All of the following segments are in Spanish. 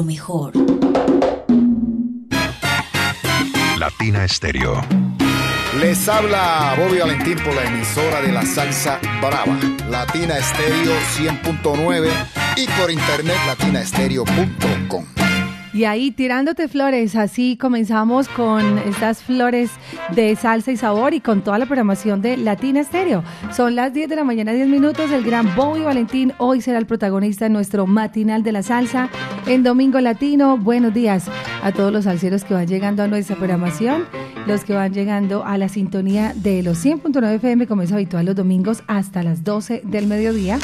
lo mejor. Latina Estéreo. Les habla Bobby Valentín por la emisora de la salsa brava, Latina Estéreo 100.9 y por internet latinaestereo.com. Y ahí tirándote flores, así comenzamos con estas flores de salsa y sabor y con toda la programación de Latina Estéreo. Son las 10 de la mañana, 10 minutos. El gran Bobby Valentín hoy será el protagonista de nuestro matinal de la salsa en Domingo Latino. Buenos días a todos los salseros que van llegando a nuestra programación, los que van llegando a la sintonía de los 100.9 FM, como es habitual los domingos, hasta las 12 del mediodía.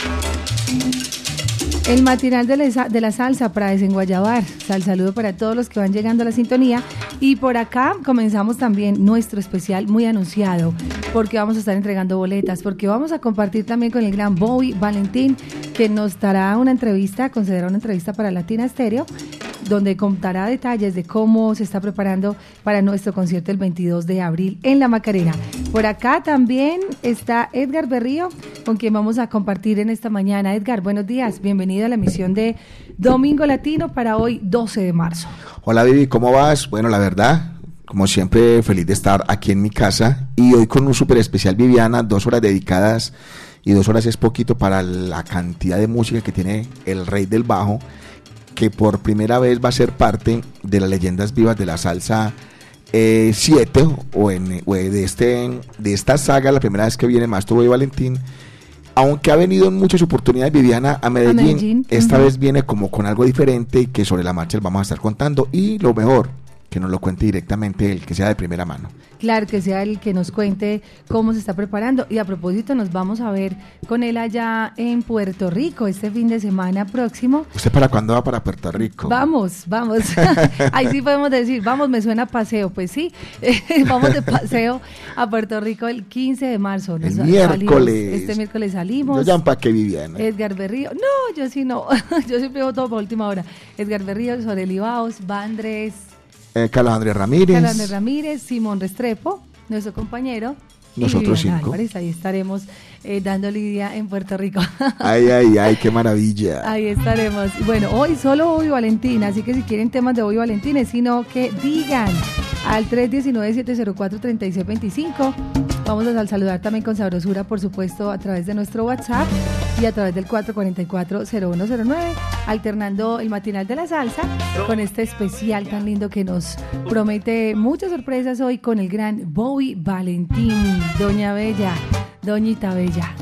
El matinal de la, salsa para desenguayabar. Sal saludo para todos los que van llegando a la sintonía. Y por acá comenzamos también nuestro especial muy anunciado, porque vamos a estar entregando boletas, porque vamos a compartir también con el gran Bowie Valentín, que nos dará una entrevista, considerará una entrevista para Latina Stereo, donde contará detalles de cómo se está preparando para nuestro concierto el 22 de abril en La Macarena. Por acá también está Edgar Berrío, con quien vamos a compartir en esta mañana. Edgar, buenos días, bienvenido a la emisión de Domingo Latino para hoy 12 de marzo. Hola Vivi, ¿cómo vas? Bueno, la verdad, como siempre, feliz de estar aquí en mi casa y hoy con un súper especial Viviana, dos horas dedicadas y dos horas es poquito para la cantidad de música que tiene el rey del bajo que por primera vez va a ser parte de las leyendas vivas de la salsa 7 eh, o, en, de, este, de esta saga, la primera vez que viene Mastro y Valentín. Aunque ha venido en muchas oportunidades Viviana a Medellín, esta vez viene como con algo diferente y que sobre la marcha les vamos a estar contando. Y lo mejor, que nos lo cuente directamente él, que sea de primera mano. Claro, que sea el que nos cuente cómo se está preparando. Y a propósito, nos vamos a ver con él allá en Puerto Rico este fin de semana próximo. ¿Usted para cuándo va para Puerto Rico? Vamos, vamos. Ahí sí podemos decir, vamos, me suena paseo. Pues sí, vamos de paseo a Puerto Rico el 15 de marzo. el miércoles. este miércoles salimos. Yo ya para qué Viviana. Edgar Berrío. No, yo sí no. yo siempre todo por última hora. Edgar Berrío, Sorel Ibaos, Andrés eh, Carlos Andrés Ramírez. Carlos Andrés Ramírez, Simón Restrepo, nuestro compañero. Nosotros cinco. ahí estaremos eh, dando lidia en Puerto Rico. ay, ay, ay, qué maravilla. Ahí estaremos. Bueno, hoy solo hoy Valentina, así que si quieren temas de hoy Valentina, sino que digan al 319-704-3625. Vamos a saludar también con sabrosura, por supuesto, a través de nuestro WhatsApp y a través del 444-0109, alternando el matinal de la salsa con este especial tan lindo que nos promete muchas sorpresas hoy con el gran Bowie Valentín, Doña Bella, Doñita Bella.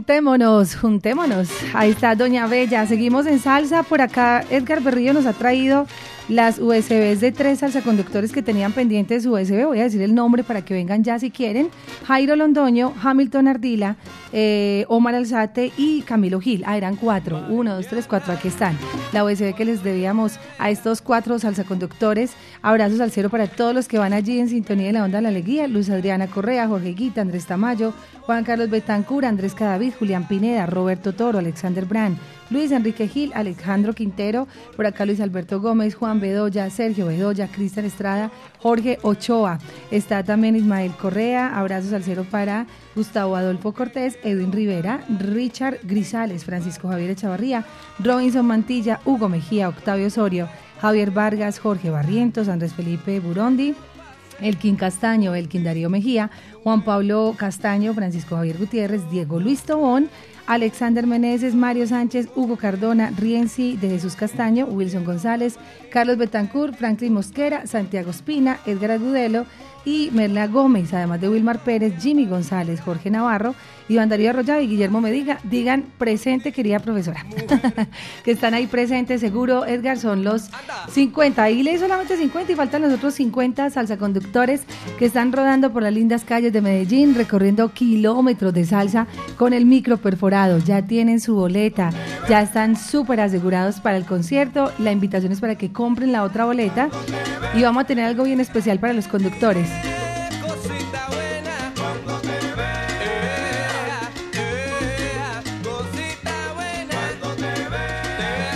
Juntémonos, juntémonos. Ahí está Doña Bella. Seguimos en salsa. Por acá Edgar Berrillo nos ha traído las USBs de tres salsaconductores que tenían pendientes USB. Voy a decir el nombre para que vengan ya si quieren. Jairo Londoño, Hamilton Ardila, eh, Omar Alzate y Camilo Gil. Ah, eran cuatro. Uno, dos, tres, cuatro. Aquí están. La USB que les debíamos a estos cuatro salsaconductores. Abrazos al cero para todos los que van allí en sintonía de la onda de la alegría. Luz Adriana Correa, Jorge Guita, Andrés Tamayo, Juan Carlos Betancur, Andrés Cadavid, Julián Pineda, Roberto Toro, Alexander Brand, Luis Enrique Gil, Alejandro Quintero, por acá Luis Alberto Gómez, Juan Bedoya, Sergio Bedoya, Cristian Estrada, Jorge Ochoa. Está también Ismael Correa, abrazos al cero para Gustavo Adolfo Cortés, Edwin Rivera, Richard Grisales, Francisco Javier Echavarría, Robinson Mantilla, Hugo Mejía, Octavio Osorio, Javier Vargas, Jorge Barrientos, Andrés Felipe Burondi, Elkin Castaño, Elkin Darío Mejía, Juan Pablo Castaño, Francisco Javier Gutiérrez, Diego Luis Tobón, Alexander Meneses, Mario Sánchez, Hugo Cardona, Rienzi de Jesús Castaño, Wilson González, Carlos Betancourt, Franklin Mosquera, Santiago Espina, Edgar Agudelo y Merla Gómez, además de Wilmar Pérez, Jimmy González, Jorge Navarro, Iván Darío Arroyave y Guillermo Mediga. Digan presente, querida profesora, que están ahí presentes, seguro, Edgar, son los 50. Ahí leí solamente 50 y faltan los otros 50 salsaconductores que están rodando por las lindas calles de Medellín, recorriendo kilómetros de salsa con el micro perforado. Ya tienen su boleta, ya están súper asegurados para el concierto. La invitación es para que compren la otra boleta y vamos a tener algo bien especial para los conductores.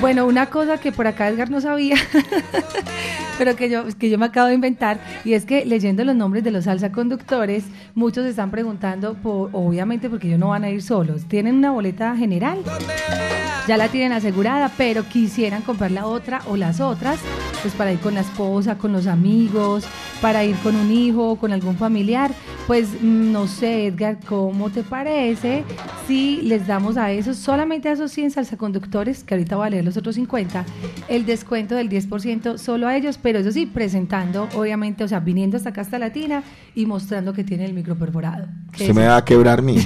Bueno, una cosa que por acá Edgar no sabía, pero que yo, que yo me acabo de inventar, y es que leyendo los nombres de los salsa conductores, muchos están preguntando, por, obviamente porque ellos no van a ir solos, ¿tienen una boleta general? Ya la tienen asegurada, pero quisieran comprar la otra o las otras, pues para ir con la esposa, con los amigos, para ir con un hijo, con algún familiar. Pues mm, no sé, Edgar, ¿cómo te parece si les damos a esos, solamente a esos 100 salsaconductores, que ahorita voy a leer los otros 50, el descuento del 10% solo a ellos, pero eso sí, presentando, obviamente, o sea, viniendo hasta acá hasta Latina y mostrando que tiene el micro perforado. Se me va a quebrar mi.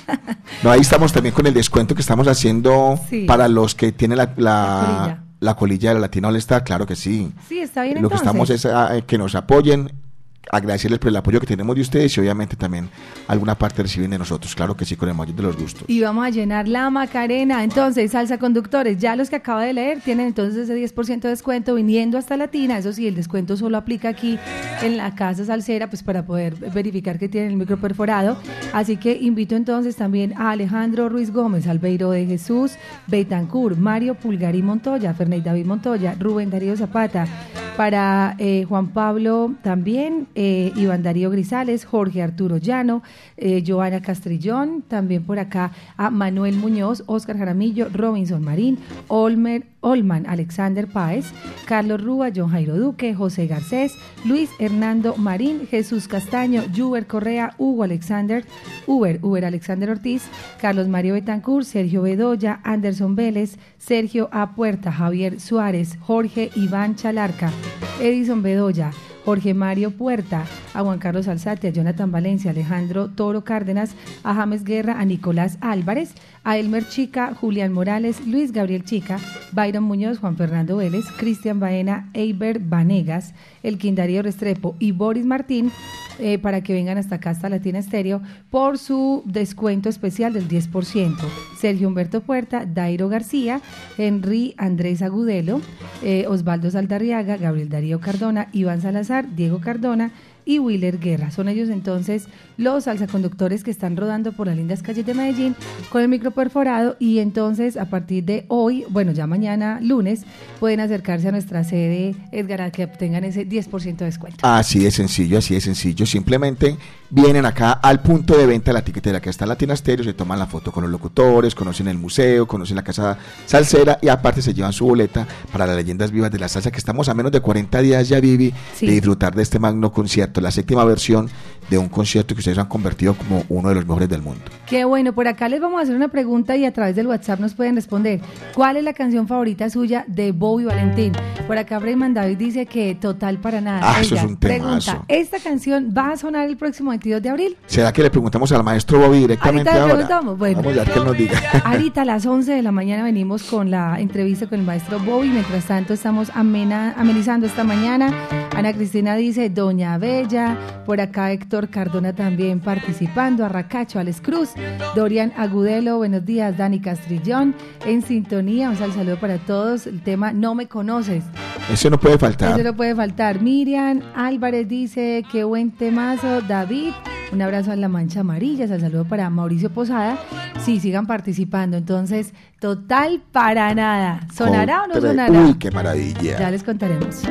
no, ahí estamos también con el descuento que estamos haciendo para los que tienen la, la, colilla. de la Latina All claro que sí. Sí, está bien. Lo que estamos es a, que nos apoyen agradecerles por el apoyo que tenemos de ustedes y obviamente también alguna parte reciben de nosotros, claro que sí, con el mayor de los gustos. Y vamos a llenar la Macarena, entonces, salsa conductores, ya los que acaba de leer tienen entonces ese 10% de descuento viniendo hasta Latina, eso sí, el descuento solo aplica aquí en la casa salsera, pues para poder verificar que tienen el micro perforado, así que invito entonces también a Alejandro Ruiz Gómez, Albeiro de Jesús, Betancur, Mario Pulgari Montoya, Ferney David Montoya, Rubén Darío Zapata, Para eh, Juan Pablo también, eh, Iván Darío Grisales, Jorge Arturo Llano, eh, Joana Castrillón, también por acá a Manuel Muñoz, Oscar Jaramillo, Robinson Marín, Olmer, Olman, Alexander Páez, Carlos Rúa, John Jairo Duque, José Garcés, Luis Hernando Marín, Jesús Castaño, Juber Correa, Hugo Alexander, Uber, Uber Alexander Ortiz, Carlos Mario Betancourt, Sergio Bedoya, Anderson Vélez, Sergio A. Puerta, Javier Suárez, Jorge Iván Chalarca, Edison Bedoya, Jorge Mario Puerta, a Juan Carlos Alzate, a Jonathan Valencia, Alejandro Toro Cárdenas, a James Guerra, a Nicolás Álvarez, a Elmer Chica, Julián Morales, Luis Gabriel Chica, Byron Muñoz, Juan Fernando Vélez, Cristian Baena, Eiber Vanegas, El Quindario Restrepo y Boris Martín eh, para que vengan hasta acá, hasta Latina Estéreo, por su descuento especial del 10%. Sergio Humberto Puerta, Dairo García, Henry Andrés Agudelo, eh, Osvaldo Saldarriaga, Gabriel Darío Cardona, Iván Salazar, Diego Cardona, y Willer Guerra. Son ellos entonces los salsaconductores que están rodando por las lindas calles de Medellín con el micro perforado y entonces a partir de hoy, bueno, ya mañana lunes, pueden acercarse a nuestra sede Edgar a que obtengan ese 10% de descuento. Así de sencillo, así de sencillo. Simplemente vienen acá al punto de venta de la tiquetera que está en Latina Stereo, se toman la foto con los locutores, conocen el museo, conocen la casa salsera y aparte se llevan su boleta para las leyendas vivas de la salsa que estamos a menos de 40 días ya, Vivi, Sí. de disfrutar de este magno concierto, la séptima versión de un concierto que ustedes han convertido como uno de los mejores del mundo. Qué bueno, por acá les vamos a hacer una pregunta y a través del WhatsApp nos pueden responder. ¿Cuál es la canción favorita suya de Bobby Valentín? Por acá Brayman David dice que total para nada. Ah, eso es un temazo. pregunta, ¿esta canción va a sonar el próximo 22 de abril? ¿Será que le preguntamos al maestro Bobby directamente Ahorita le ahora? preguntamos, bueno. Vamos a ver que él nos diga. Ahorita a las 11 de la mañana venimos con la entrevista con el maestro Bobby. Mientras tanto, estamos amena- amenizando esta mañana. Ana Cristina dice Doña Bella. Por acá Héctor Cardona también participando. Arracacho, Alex Cruz. Dorian Agudelo, buenos días. Dani Castrillón en sintonía. Un sal- saludo para todos. El tema No me conoces. Eso no puede faltar. Eso no puede faltar. Miriam Álvarez dice, qué buen temazo. David, un abrazo a la mancha amarilla. El saludo para Mauricio Posada. Sí, sigan participando. Entonces, total para nada. ¿Sonará o no sonará? Uy, qué maravilla. Ya les contaremos.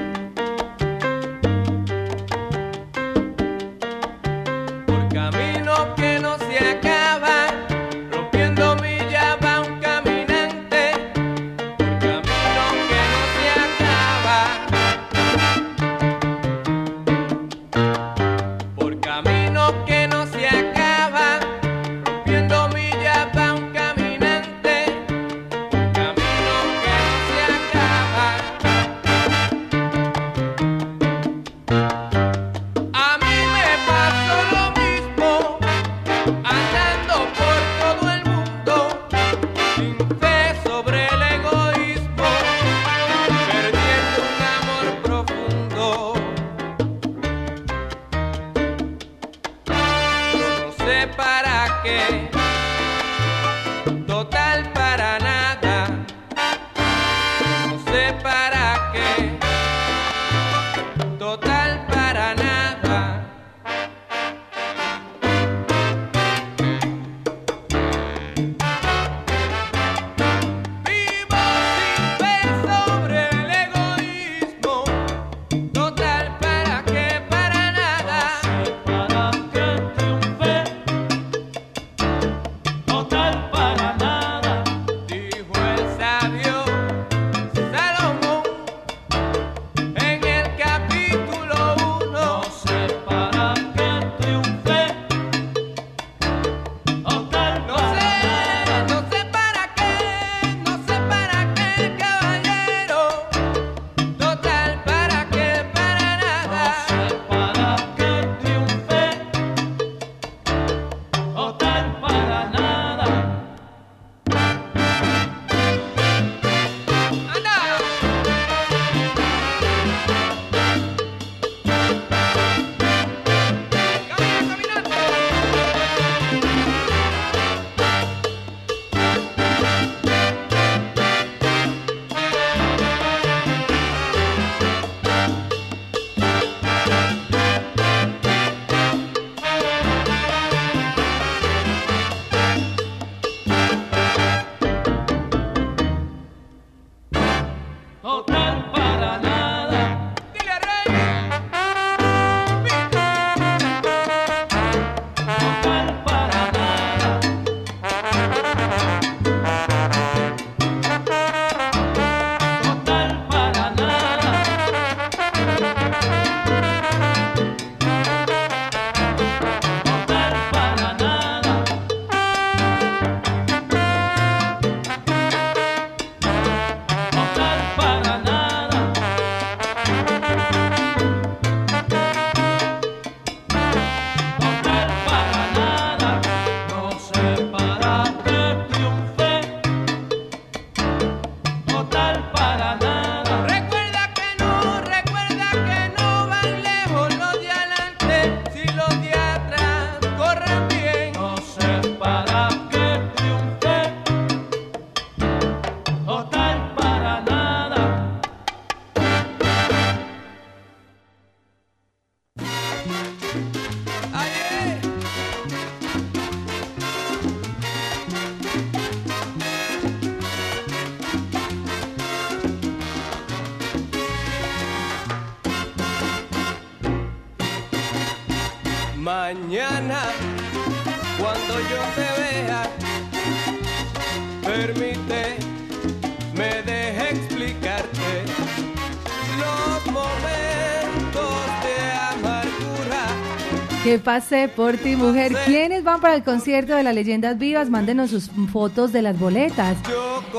Pase por ti, mujer. ¿Quiénes van para el concierto de las leyendas vivas? Mándenos sus fotos de las boletas.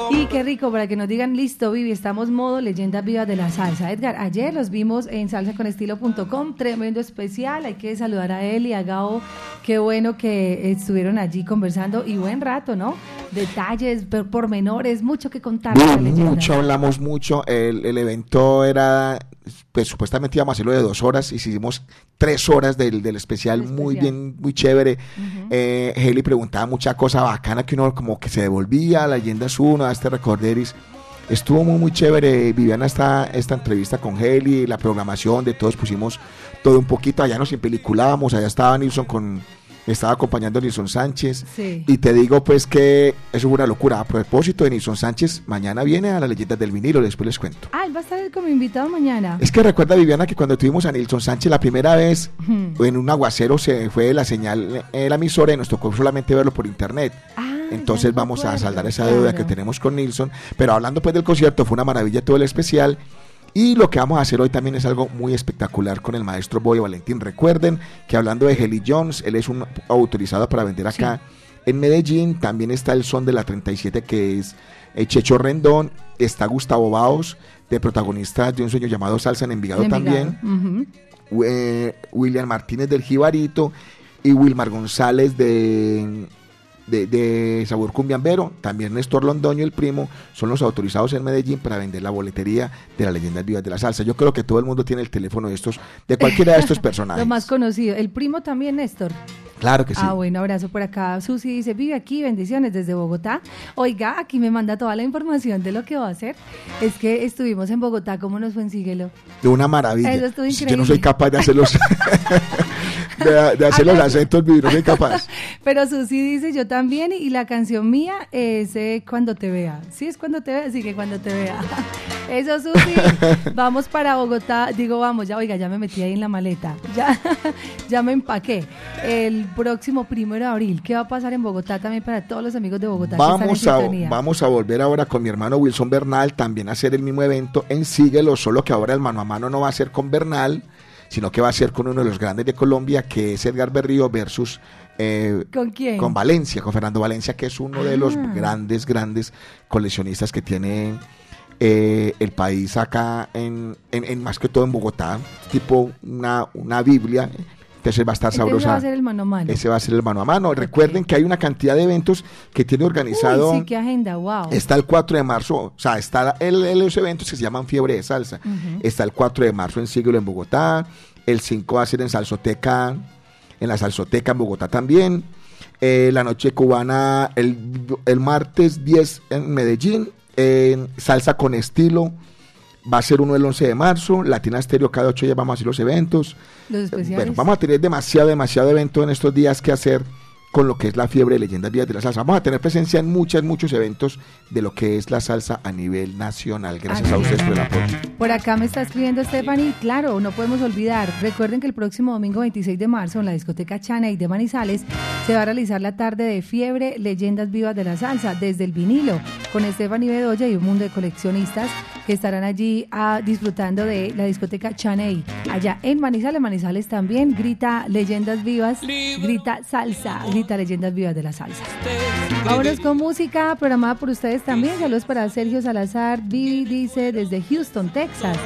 Y qué rico para que nos digan, listo, Vivi, estamos modo leyendas vivas de la salsa. Edgar, ayer los vimos en salsaconestilo.com, tremendo especial. Hay que saludar a él y a Gao. Qué bueno que estuvieron allí conversando y buen rato, ¿no? Detalles, por- pormenores, mucho que contar. mucho, hablamos mucho. El, el evento era, pues supuestamente íbamos a hacerlo de dos horas. Hicimos tres horas del, del especial, El muy especial. bien, muy chévere. Eh, Haley preguntaba mucha cosa bacana que uno como que se devolvía, la leyenda es uno, a este recorderis. Estuvo muy, muy chévere, Viviana, esta, esta entrevista con Haley, la programación de todos, pusimos todo un poquito, allá nos empeliculábamos, allá estaba Nilsson con, estaba acompañando Nilsson Sánchez, Sí. y te digo pues que eso fue una locura. A propósito de Nilsson Sánchez, mañana viene a las leyendas del vinilo, después les cuento. Ah, él va a estar como invitado mañana. Es que recuerda Viviana que cuando tuvimos a Nilsson Sánchez la primera vez, en un aguacero se fue la señal en la emisora y nos tocó solamente verlo por internet. Ah, Entonces vamos a saldar esa deuda que tenemos con Nilsson. Pero hablando pues del concierto, fue una maravilla todo el especial. Y lo que vamos a hacer hoy también es algo muy espectacular con el maestro Boy Valentín. Recuerden que hablando de Heli Jones, él es un autorizado para vender acá en Medellín. También está el son de la 37 que es eh, Checho Rendón. Está Gustavo Baos, de protagonista de un sueño llamado Salsa en Envigado, también. Eh, William Martínez del Jibarito y Wilmar González de, de, de Sabor Cumbiambero, también Néstor Londoño, el primo, son los autorizados en Medellín para vender la boletería de las leyendas vivas de la salsa. Yo creo que todo el mundo tiene el teléfono de estos, de cualquiera de estos personajes. Lo más conocido. El primo también, Néstor. Claro que sí. Ah, bueno, abrazo por acá. Susi dice, vive aquí, bendiciones desde Bogotá. Oiga, aquí me manda toda la información de lo que va a hacer. Es que estuvimos en Bogotá, ¿cómo nos fue en Síguelo? De una maravilla. Eso estuvo Yo increíble. no soy capaz de hacer los, de, de hacer los acentos, no soy capaz. Pero Susi dice, yo también, y la canción mía es eh, Cuando te vea. Sí, es Cuando te vea, sí que Cuando te vea. Eso, Susi. vamos para Bogotá. Digo, vamos, ya, oiga, ya me metí ahí en la maleta. Ya, ya me empaqué. El próximo primero de abril, ¿qué va a pasar en Bogotá también para todos los amigos de Bogotá? que están en Vamos a, vamos a volver ahora con mi hermano Wilson Bernal también a hacer el mismo evento en Síguelo, solo que ahora el mano a mano no va a ser con Bernal, sino que va a ser con uno de los grandes de Colombia, que es Edgar Berrío versus eh, ¿Con quién? con Valencia, con Fernando Valencia, que es uno de los Ah. grandes, grandes coleccionistas que tiene eh, el país acá, en, en- en más que todo en Bogotá, tipo una, una Biblia. Entonces va a estar sabrosa. va a ser el mano a mano. Ese va a ser el mano a mano. Recuerden que hay una cantidad de eventos que tiene organizado. Uy, sí, qué agenda, wow. Está el 4 de marzo, o sea, está el, el- los eventos que se llaman Fiebre de Salsa. Está el 4 de marzo en Siglo en Bogotá. El 5 va a ser en Salsoteca, en la Salsoteca en Bogotá también. Eh, la noche cubana el, el martes 10 en Medellín. En Salsa con estilo va a ser uno el 11 de marzo. Latina Estéreo cada 8 días vamos a hacer los eventos. Los especiales. Bueno, vamos a tener demasiado, demasiado evento en estos días que hacer con lo que es la fiebre de leyendas vías de la salsa. Vamos a tener presencia en muchos, muchos eventos de lo que es la salsa a nivel nacional. Gracias a ustedes por el apoyo. Por acá me está escribiendo Stephanie, claro, no podemos olvidar. Recuerden que el próximo domingo 26 de marzo en la discoteca Chana y de Manizales se va a realizar la tarde de fiebre Leyendas Vivas de la Salsa desde el vinilo con Stephanie Bedoya y un mundo de coleccionistas que estarán allí ah, disfrutando de la discoteca Chaney. Allá en Manizales, Manizales también grita Leyendas Vivas, grita salsa, grita Leyendas Vivas de la Salsa. Vámonos con música programada por ustedes también. Saludos para Sergio Salazar. Vivi dice desde Houston, Texas,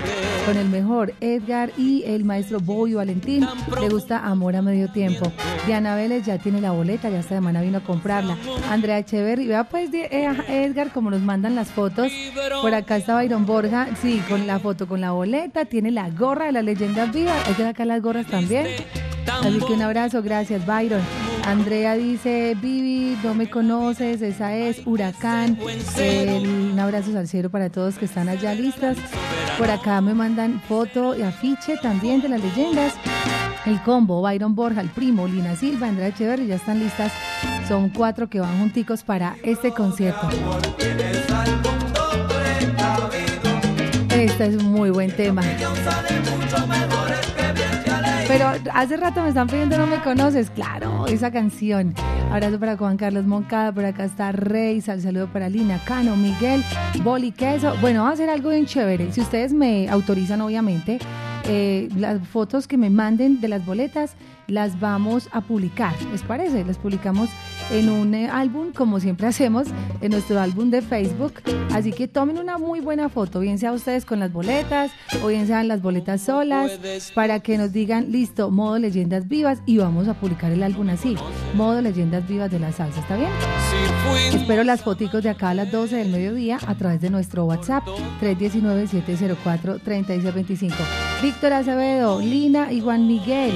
con el mejor Edgar y el maestro Boy Valentín. Le gusta Amor a Medio Tiempo. Diana Vélez ya tiene la boleta, ya esta semana vino a comprarla. Andrea Echeverry, vea pues eh, Edgar como nos mandan las fotos. Por acá está Byron Borja, sí, con la foto, con la boleta, tiene la gorra de las leyendas vivas. Hay que sacar las gorras también. Así que un abrazo, gracias Byron. Andrea dice, Vivi, no me conoces, esa es Huracán. Un abrazo al cielo para todos que están allá listas. Por acá me mandan foto y afiche también de las leyendas. El combo, Byron Borja, el primo, Lina Silva, Andrea Echeverri, ya están listas. Son cuatro que van junticos para este concierto. Este es un muy buen tema. Pero hace rato me están pidiendo No me conoces. Claro, esa canción. Abrazo para Juan Carlos Moncada, por acá está Rey, sal saludo para Lina Cano, Miguel, Boli Queso. Bueno, vamos a hacer algo bien chévere. Si ustedes me autorizan, obviamente, eh, las fotos que me manden de las boletas las vamos a publicar, ¿les parece? Las publicamos en un eh, álbum, como siempre hacemos, en nuestro álbum de Facebook. Así que tomen una muy buena foto, bien sea ustedes con las boletas o bien sean las boletas solas, para que nos digan, listo, modo leyendas vivas y vamos a publicar el álbum así, modo leyendas vivas de la salsa, ¿está bien? Espero las fotos de acá a las 12 del mediodía a través de nuestro WhatsApp 319-704-3625. Víctor Acevedo, Lina y Juan Miguel.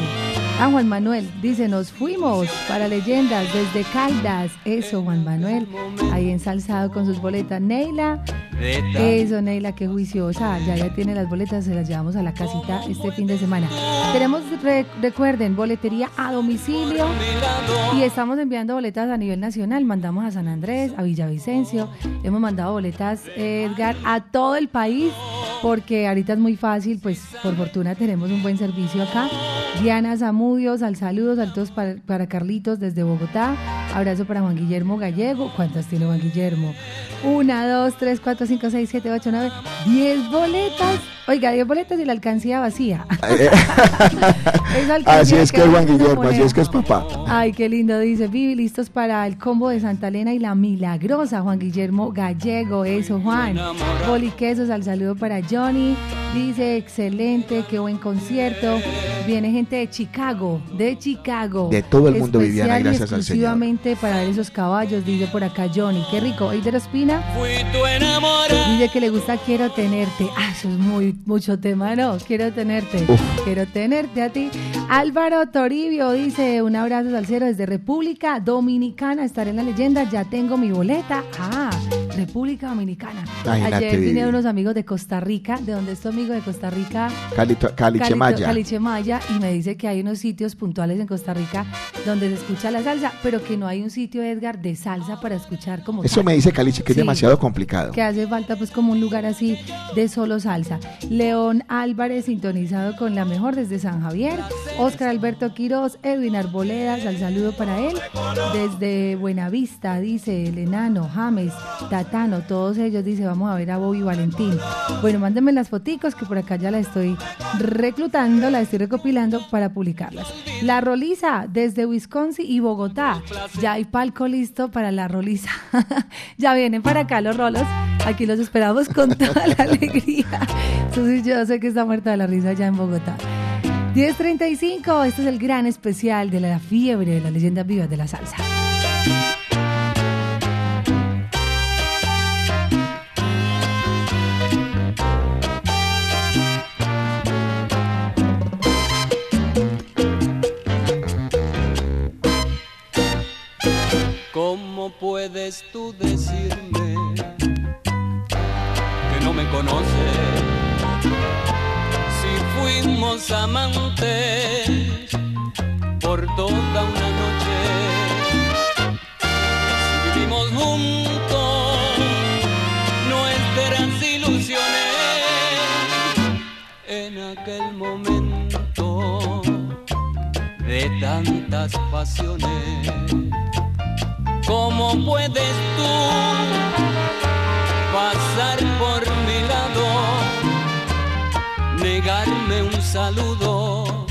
Ah, Juan Manuel dice, nos fuimos para leyendas desde Caldas. Eso, Juan Manuel, ahí ensalzado con sus boletas. Neila, eso, Neila, qué juiciosa. Ya ya tiene las boletas, se las llevamos a la casita este fin de semana. Tenemos, recuerden, boletería a domicilio y estamos enviando boletas a nivel nacional. Mandamos a San Andrés, a Villavicencio. Hemos mandado boletas, Edgar, a todo el país porque ahorita es muy fácil, pues por fortuna tenemos un buen servicio acá. Diana Zamudios, al saludos, saludos para, para Carlitos desde Bogotá. Abrazo para Juan Guillermo Gallego. ¿Cuántas tiene Juan Guillermo? Una, dos, tres, cuatro, cinco, seis, siete, ocho, nueve, diez boletas. Oiga, diez boletas y la alcancía vacía. así es que es Juan Guillermo, así es que es papá. Ay, qué lindo, dice Vivi, listos para el combo de Santa Elena y la milagrosa Juan Guillermo Gallego, eso Juan. Quesos, al saludo para Johnny. Dice, excelente, qué buen concierto. Viene gente de Chicago, de Chicago. De todo el mundo, Viviana, gracias al Señor. Para ver esos caballos, dice por acá Johnny. Qué rico. Eider Espina. Dice que le gusta Quiero tenerte. Ah, eso es muy, mucho tema, ¿no? Quiero tenerte. Quiero tenerte a ti. Álvaro Toribio dice, un abrazo salsero desde República Dominicana. Estaré en la leyenda, ya tengo mi boleta. Ah, República Dominicana. Ayer vine unos amigos de Costa Rica, de donde estoy amigo de Costa Rica, Calichemaya. Calichemaya, y me dice que hay unos sitios puntuales en Costa Rica donde se escucha la salsa, pero que no hay un sitio, Edgar, de salsa para escuchar como Eso me dice Caliche, que es demasiado complicado. Que hace falta pues como un lugar así de solo salsa. León Álvarez sintonizado con la mejor desde San Javier. Oscar Alberto Quiroz, Edwin Arboledas, al saludo para él. Desde Buenavista, dice el enano, James, Tatano, todos ellos, dice, vamos a ver a Bobby Valentín. Bueno, mándenme las foticos que por acá ya la estoy reclutando, la estoy recopilando para publicarlas. La Roliza, desde Wisconsin y Bogotá. Ya hay palco listo para la Roliza. ya vienen para acá los rolos. Aquí los esperamos con toda la alegría. Entonces yo sé que está muerta de la risa ya en Bogotá. 10.35, este es el gran especial de la fiebre de las leyendas vivas de la salsa. ¿Cómo puedes tú decirme que no me conoces? Si fuimos amantes por toda una noche, si vivimos juntos nuestras ilusiones en aquel momento de tantas pasiones. ¿Cómo puedes tú pasar por mi lado, negarme un saludo,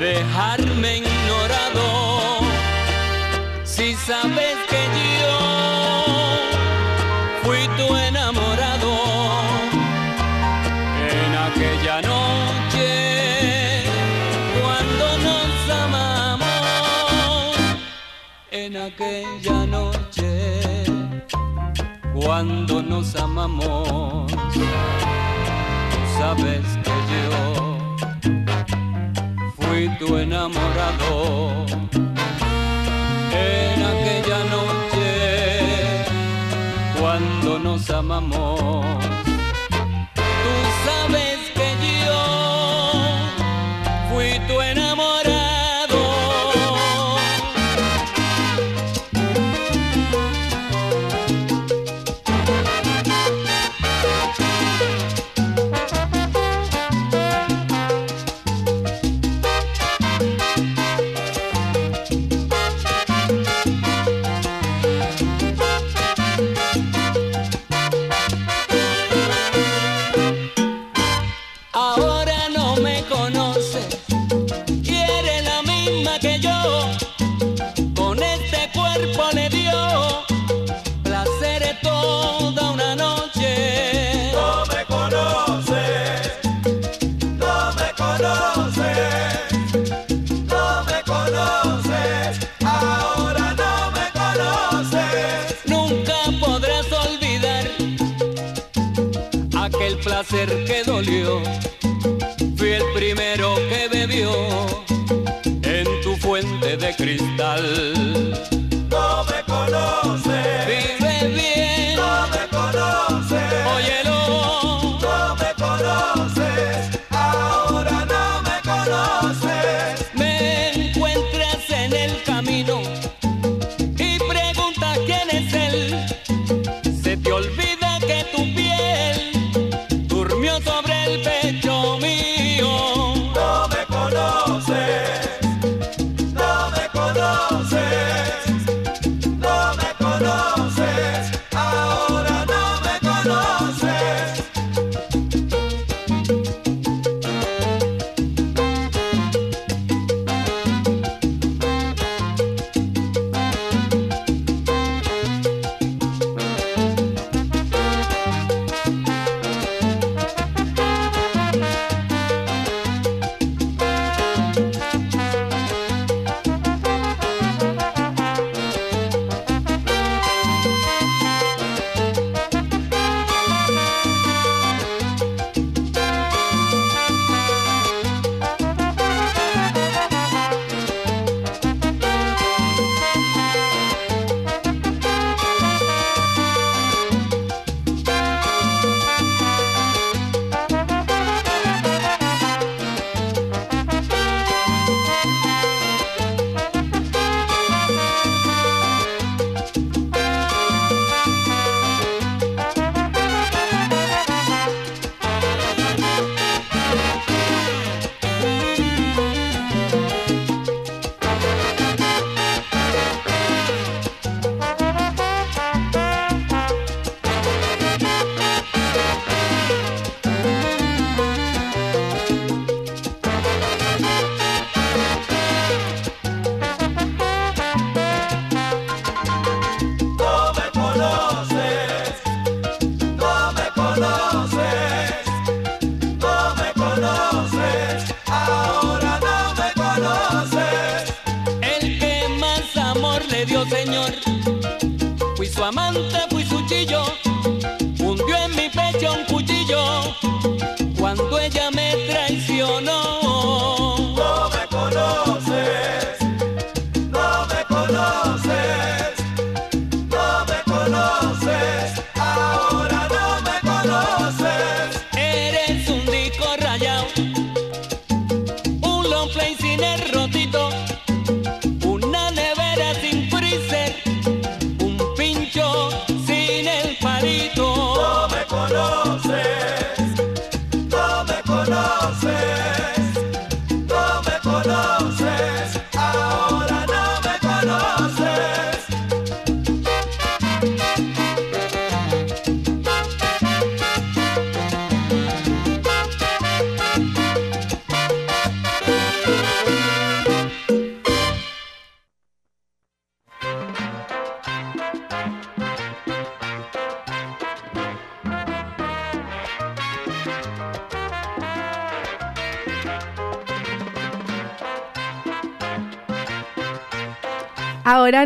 dejarme ignorado? Si sabes que cuando nos amamos. Tú sabes que yo fui tu enamorado en aquella noche cuando nos amamos. Placer que dolió. Fui el primero que bebió en tu fuente de cristal.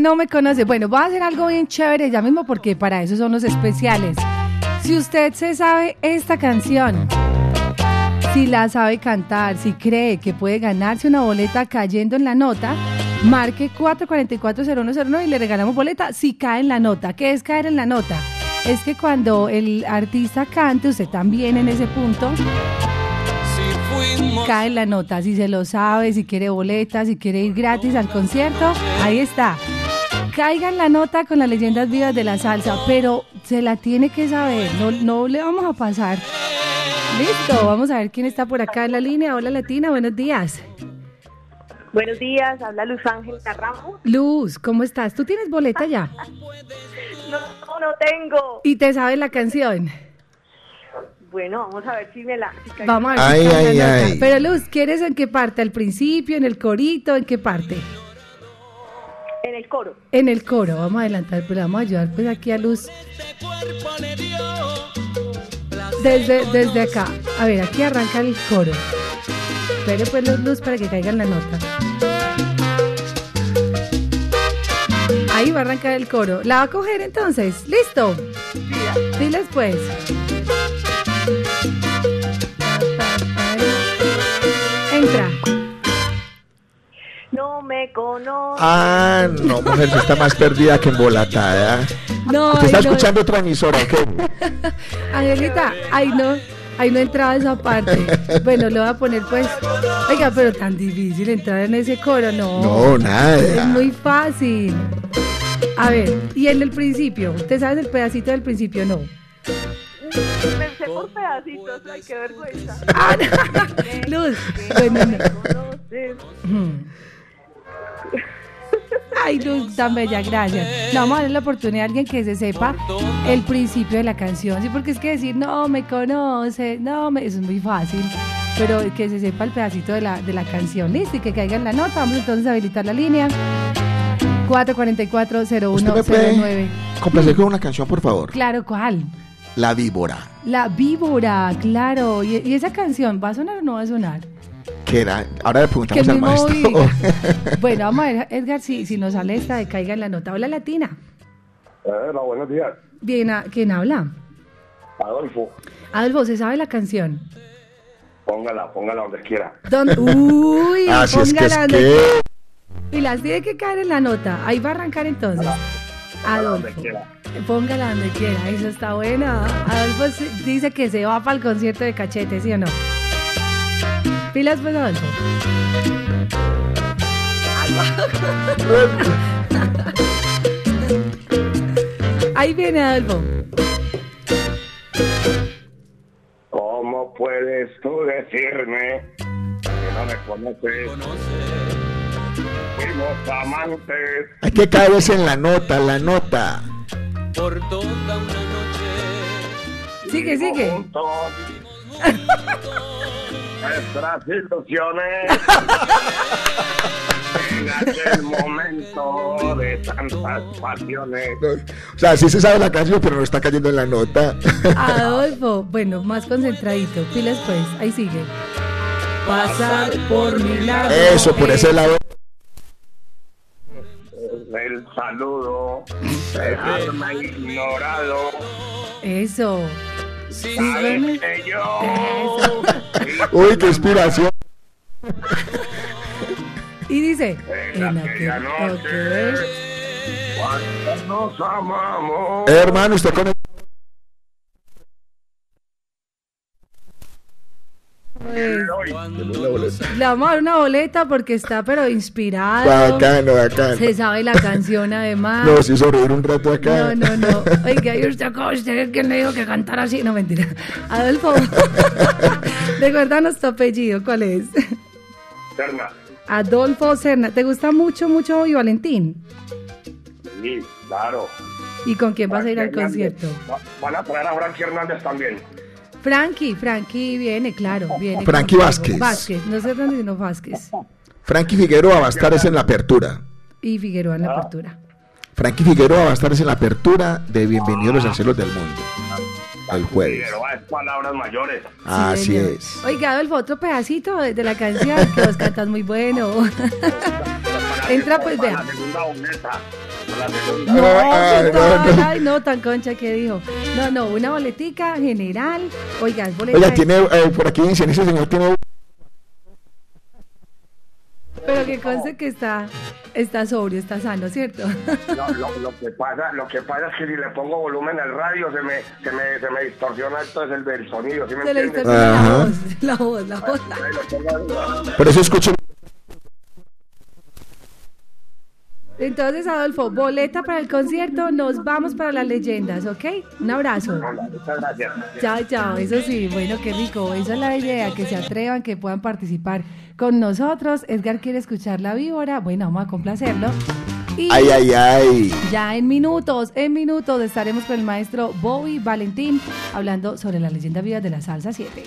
No me conoce. Bueno, voy a hacer algo bien chévere ya mismo porque para eso son los especiales. Si usted se sabe esta canción, si la sabe cantar, si cree que puede ganarse una boleta cayendo en la nota, marque 444-0109 y le regalamos boleta si cae en la nota. ¿Qué es caer en la nota? Es que cuando el artista cante, usted también en ese punto, cae en la nota. Si se lo sabe, si quiere boletas, si quiere ir gratis al concierto, ahí está. Caiga en la nota con las leyendas vivas de la salsa, pero se la tiene que saber, no, no le vamos a pasar. Listo, vamos a ver quién está por acá en la línea. Hola Latina, buenos días. Buenos días, habla Luz Ángel Carramo. Luz, ¿cómo estás? ¿Tú tienes boleta ya? No, no, no tengo. ¿Y te sabes la canción? Bueno, vamos a ver si me la. si. Vamos a ver. Ay, si ay, ay. Pero Luz, ¿quieres en qué parte? ¿Al principio, en el corito, en qué parte? En el coro. En el coro, vamos a adelantar, pero vamos a ayudar pues aquí a Luz. Desde, desde acá. A ver, aquí arranca el coro. Espere pues los luz para que caigan la nota. Ahí va a arrancar el coro. ¿La va a coger entonces? ¿Listo? Diles pues. Entra me. Ah, no, mujer, está más perdida que embolatada. No, Usted está no. escuchando otra emisora, ¿ok? Angelita, ay no, ahí no entraba esa parte. Bueno, lo voy a poner pues. Oiga, pero tan difícil entrar en ese coro, no. No, nada. Es muy fácil. A ver, y en el principio, ¿usted sabe el pedacito del principio? No. Me sé por pedacitos, ay, qué vergüenza. Ah, no. Luz, bueno, no. Ay, Luz, tan bella, gracias. Le vamos a darle la oportunidad a alguien que se sepa el principio de la canción, ¿sí? Porque es que decir, no, me conoce, no, me... eso es muy fácil. Pero que se sepa el pedacito de la, de la canción, ¿listo? Y que caiga en la nota. Vamos entonces a habilitar la línea. ¿Usted me puede 444-0109. complacer con una canción, por favor? Claro, ¿cuál? La víbora. La víbora, claro. ¿Y, y esa canción va a sonar o no va a sonar? Que era, ahora le Que preguntamos al maestro. Bueno, vamos a ver, Edgar, si, si nos sale esta de caiga en la nota. Hola, Latina. Hola, buenos días. Bien, ¿a- ¿quién habla? Adolfo, Adolfo, ¿se sabe la canción? póngala, póngala donde quiera. Don- Uy, Así es que es póngala donde que. quiera. Y las tiene que caer en la nota. Ahí va a arrancar entonces. Póngala Adolfo, quiera. póngala donde quiera. Eso está buena. Adolfo dice que se va para el concierto de cachete, ¿sí o no? Pilas, pues, Adolfo. Ahí viene Adolfo. ¿Cómo puedes tú decirme que no me conoces? Fuimos amantes. Hay que caerse en la nota, la nota. por toda una noche. Sigue, sigue. juntos Nuestras ilusiones. En aquel momento de tantas pasiones. No, O sea, sí se sabe la canción, pero no está cayendo en la nota. Adolfo, bueno, más concentradito. Pilas, pues. Ahí sigue. Pasar por mi lado. Eso, por ese lado. El saludo. Dejarme ignorado. Eso. Sí. Uy, qué inspiración. Y dice, En en aquella aquel noche. Cuando nos amamos. Eh, hermano, usted con el... Pues, le vamos a dar una boleta porque está pero inspirado. Bacano, bacano. Se sabe la canción además. Nos hizo reír un rato acá. No, no, no. Oiga, ¿y usted cómo usted es quien le dijo que cantara así? No, mentira. Adolfo, recuérdanos tu apellido, ¿cuál es? Serna. Adolfo Serna. ¿Te gusta mucho, mucho y Valentín? Sí, claro. ¿Y con quién vas a ir al concierto? Va- Van a traer a Frankie Hernández también. Frankie, Frankie viene, claro, viene. Frankie. Vázquez. Vázquez, no sé dónde, sino Vázquez. Frankie Figueroa va a estar es en la apertura. Y Figueroa en la apertura. Frankie Figueroa va a estar es en la apertura de Bienvenidos los Ancelos del Mundo. El jueves. Pero es palabras mayores. Así señor. es. Oiga, Adolfo, otro pedacito de, de la canción que vos cantas muy bueno. Entra, pues, vea. No, Ay, no, no. ay, no, tan concha que dijo. No, no, una boletica general. Oiga, es boleta. Oiga, tiene, eh, por aquí dicen, ese señor tiene... Pero que conste que está, está sobrio, está sano, ¿cierto? Lo, lo- lo que pasa, lo que pasa es que si le pongo volumen al radio se me, se me, se me distorsiona entonces el, el sonido, ¿sí me Se le entiendes? distorsiona la voz, la voz, la voz. Por eso escucho... Entonces, Adolfo, boleta para el concierto, nos vamos para las leyendas, ¿ok? Un abrazo. Hola, Muchas gracias. Chao, chao. Eso sí, bueno, qué rico. Esa es la idea, que se atrevan, que puedan participar con nosotros. Edgar quiere escuchar la víbora. Bueno, vamos a complacerlo. Y Ay, ay, ay. ya en minutos, en minutos estaremos con el maestro Bobby Valentín hablando sobre la leyenda viva de la salsa 7.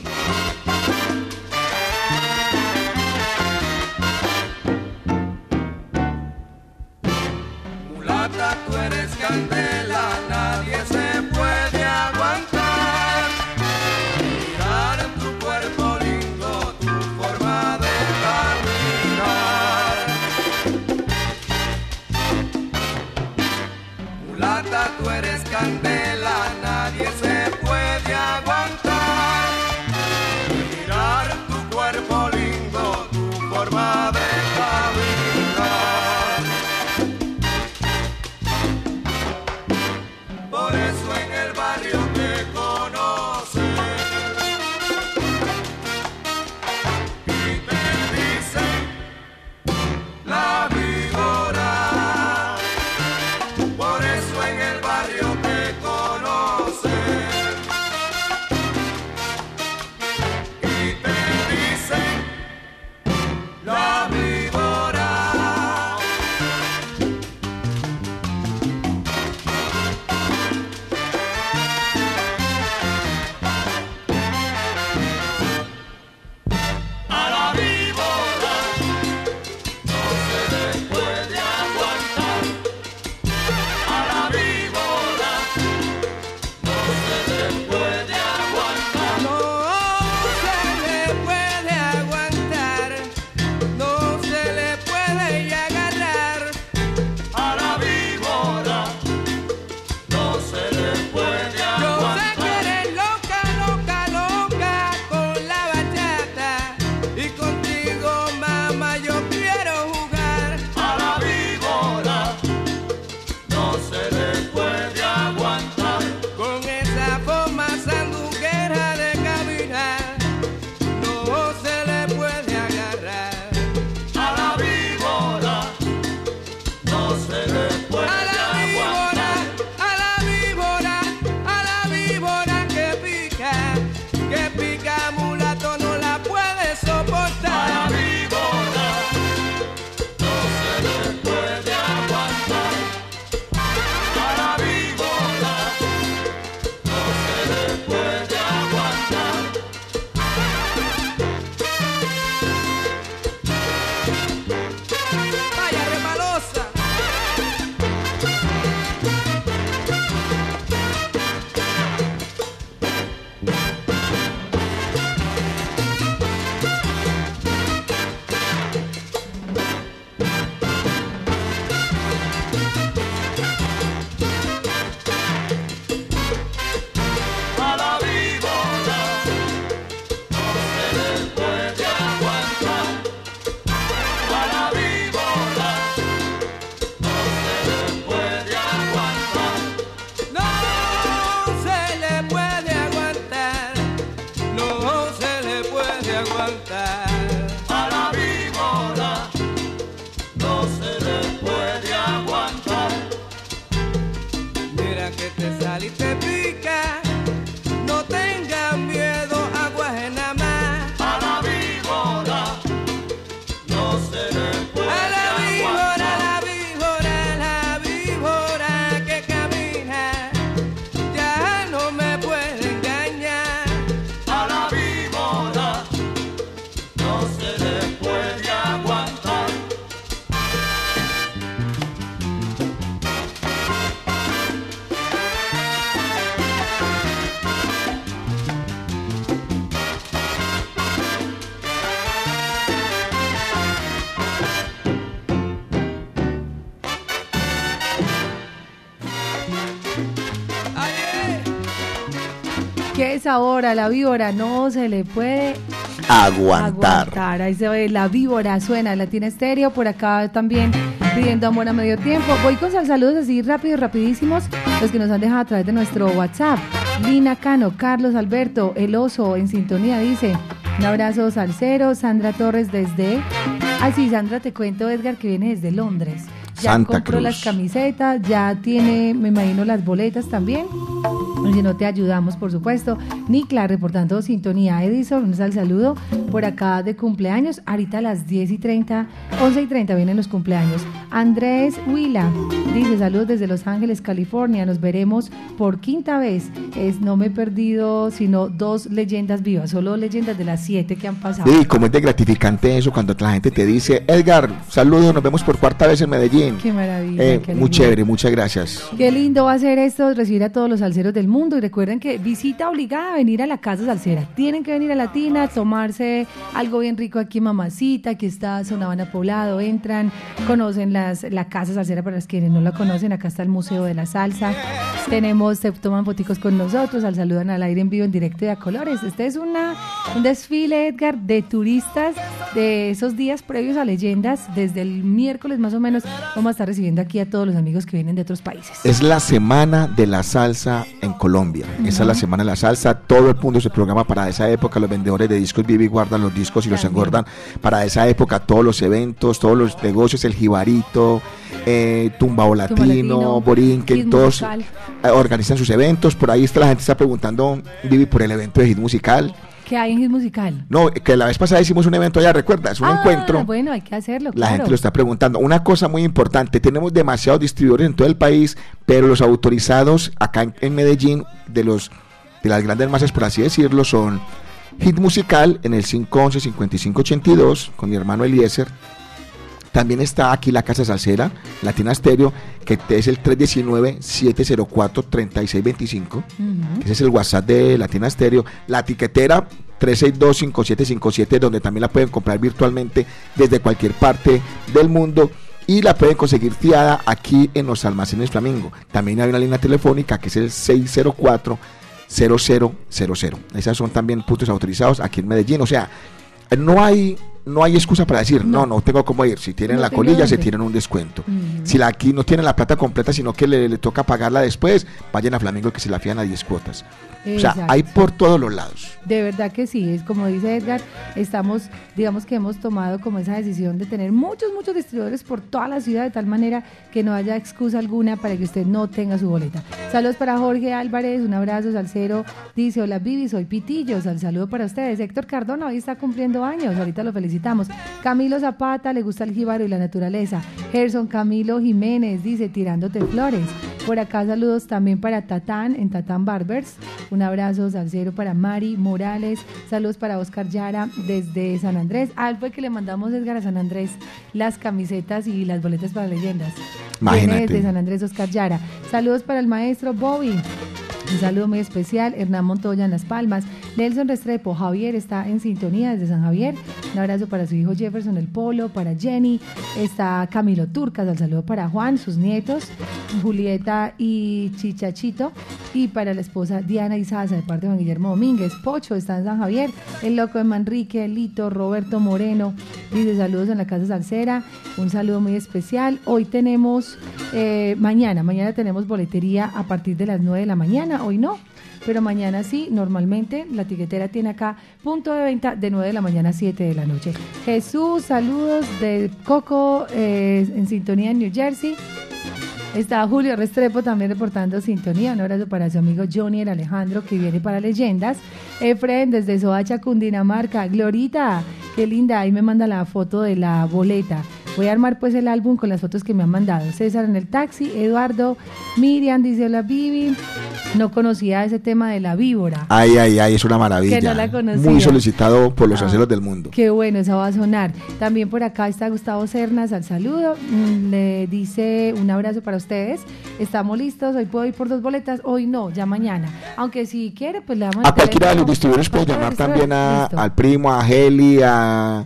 Ahora? La víbora no se le puede Aguantar. aguantar. Ahí se ve la víbora, suena Latina Estéreo. Por acá también pidiendo amor a medio tiempo. Voy con sal- saludos así rápidos, rapidísimos, los que nos han dejado a través de nuestro WhatsApp. Lina Cano, Carlos Alberto, El Oso en sintonía dice. Un abrazo salsero, Sandra Torres desde... Ah, sí, Sandra, te cuento, Edgar, que viene desde Londres. Ya Santa compró Cruz. las camisetas, ya tiene, me imagino, las boletas también. Si no te ayudamos, por supuesto. Nicla, reportando sintonía. Edison, un sal saludo por acá de cumpleaños. Ahorita a las 10 y 30, 11 y 30 vienen los cumpleaños. Andrés Huila dice saludos desde Los Ángeles, California. Nos veremos por quinta vez. Es, no me he perdido sino dos leyendas vivas, solo leyendas de las siete que han pasado. Sí, como es de gratificante eso cuando la gente te dice, Edgar, saludos, nos vemos por cuarta vez en Medellín. Qué maravilla. Eh, qué muy chévere, muchas gracias. Qué lindo va a ser esto, recibir a todos los salseros del mundo. Y recuerden que visita obligada a venir a la casa salsera. Tienen que venir a Latina, tomarse algo bien rico aquí Mamacita, que está Sonabana Poblado. Entran, conocen las, la casa salsera para los quienes no la conocen. Acá está el Museo de la Salsa. Tenemos, se toman foticos con nosotros, al saludan al aire en vivo en directo y a colores. Este es una, un desfile, Edgar, de turistas de esos días previos a leyendas. Desde el miércoles más o menos vamos a estar recibiendo aquí a todos los amigos que vienen de otros países. Es la semana de la salsa en Colombia. Esa es la semana de la salsa. Todo el mundo se programa para esa época. Los vendedores de discos viven y guardan los discos y los engordan para esa época. Todos los eventos, todos los negocios, el jibarito, eh, Tumbao Latino, Latino, Borinquen, todos eh, organizan sus eventos. Por ahí está la gente está preguntando, Vivi, por el evento de hit musical. ¿Qué hay en Hit Musical? No, que la vez pasada hicimos un evento allá, ¿recuerdas? Un Ah, encuentro. Bueno, hay que hacerlo. La claro. gente lo está preguntando. Una cosa muy importante, tenemos demasiados distribuidores en todo el país, pero los autorizados acá en, en Medellín, de los de las grandes masas, por así decirlo, son Hit Musical en el 511-5582 con mi hermano Eliezer. También está aquí la Casa Salsera, Latina Stereo, que es el 319-704-3625. Ujú. Ese es el WhatsApp de Latina Stereo. La tiquetera 362-5757, donde también la pueden comprar virtualmente desde cualquier parte del mundo. Y la pueden conseguir fiada aquí en los almacenes Flamingo. También hay una línea telefónica que es el 604 0000. Esas son también puntos autorizados aquí en Medellín. O sea, no hay no hay excusa para decir, no, no, tengo cómo ir. Si tienen No la colilla, se tienen un descuento. Si la, aquí no tienen la plata completa, sino que le, le toca pagarla después, vayan a Flamengo que se la fían a 10 cuotas. O sea, hay por todos los lados. De verdad que sí, es como dice Edgar, estamos, digamos que hemos tomado como esa decisión de tener muchos, muchos distribuidores por toda la ciudad de tal manera que no haya excusa alguna para que usted no tenga su boleta. Saludos para Jorge Álvarez, un abrazo, Salcero, dice, hola Vivi, soy Pitillos, al saludo para ustedes. Héctor Cardona hoy está cumpliendo años, ahorita lo felicitamos. Camilo Zapata, le gusta el jíbaro y la naturaleza. Gerson Camilo Jiménez, dice, tirándote flores. Por acá saludos también para Tatán, en Tatán Barbers. Un abrazo salsero para Mari Morales. Saludos para Oscar Yara desde San Andrés. Él fue que le mandamos Edgar a San Andrés las camisetas y las boletas para leyendas. Imagínate. Desde San Andrés, Oscar Yara. Saludos para el maestro Bobby. Un saludo muy especial, Hernán Montoya en Las Palmas, Nelson Restrepo, Javier está en sintonía desde San Javier, un abrazo para su hijo Jefferson El Polo, para Jenny, está Camilo Turcas, un saludo para Juan, sus nietos, Julieta y Chichachito, y para la esposa Diana Izaza de parte de Juan Guillermo Domínguez, Pocho está en San Javier, el loco de Manrique, Lito, Roberto Moreno, dice saludos en la Casa Salsera, un saludo muy especial, hoy tenemos, eh, mañana, mañana tenemos boletería a partir de las 9 de la mañana, hoy no, pero mañana sí, normalmente la tiquetera tiene acá punto de venta de 9 de la mañana a 7 de la noche. Jesús, saludos de Coco eh, en sintonía en New Jersey. Está Julio Restrepo también reportando sintonía. Un abrazo para su amigo Johnny el Alejandro que viene para Leyendas. Efren desde Soacha, Cundinamarca. Glorita, qué linda. Ahí me manda la foto de la boleta. Voy a armar pues el álbum con las fotos que me han mandado. César en el taxi, Eduardo, Miriam, dice la Bibi. No conocía ese tema de la víbora. Ay, ay, ay, es una maravilla. Que no la conocía. Muy solicitado por los Ah. del mundo. Qué bueno, esa va a sonar. También por acá está Gustavo Cernas al saludo. Mm, Le dice un abrazo para ustedes. Estamos listos. Hoy puedo ir por dos boletas. Hoy no, ya mañana. Aunque si quiere, pues le damos. A el cualquiera de los distribuidores puede Cualquiera llamar también a- al primo, a Heli, a,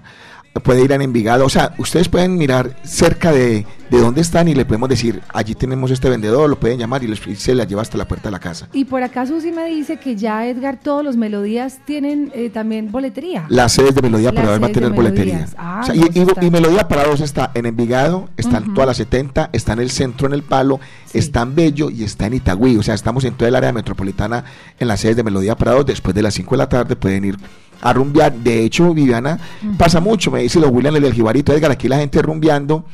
puede ir a Envigado. O sea, ustedes pueden mirar cerca de, de dónde están y le podemos decir, allí tenemos este vendedor, lo pueden llamar y, se la lleva hasta la puerta de la casa. Y por acá Susi me dice que ya Edgar, todos los melodías tienen eh, también boletería. Las sedes de Melodía para va a tener boletería. Ah, O sea, no, y, Melodía para dos está en Envigado, está en Ujú. todas las 70, está en el centro, en el Palo, está en Bello y está en Itagüí. O sea, estamos en toda el área metropolitana en las sedes de Melodía para dos. Después de las 5 de la tarde pueden ir a rumbear. De hecho, Viviana, pasa mucho, me dice lo William el del Jibarito, Edgar, aquí la gente rumbeando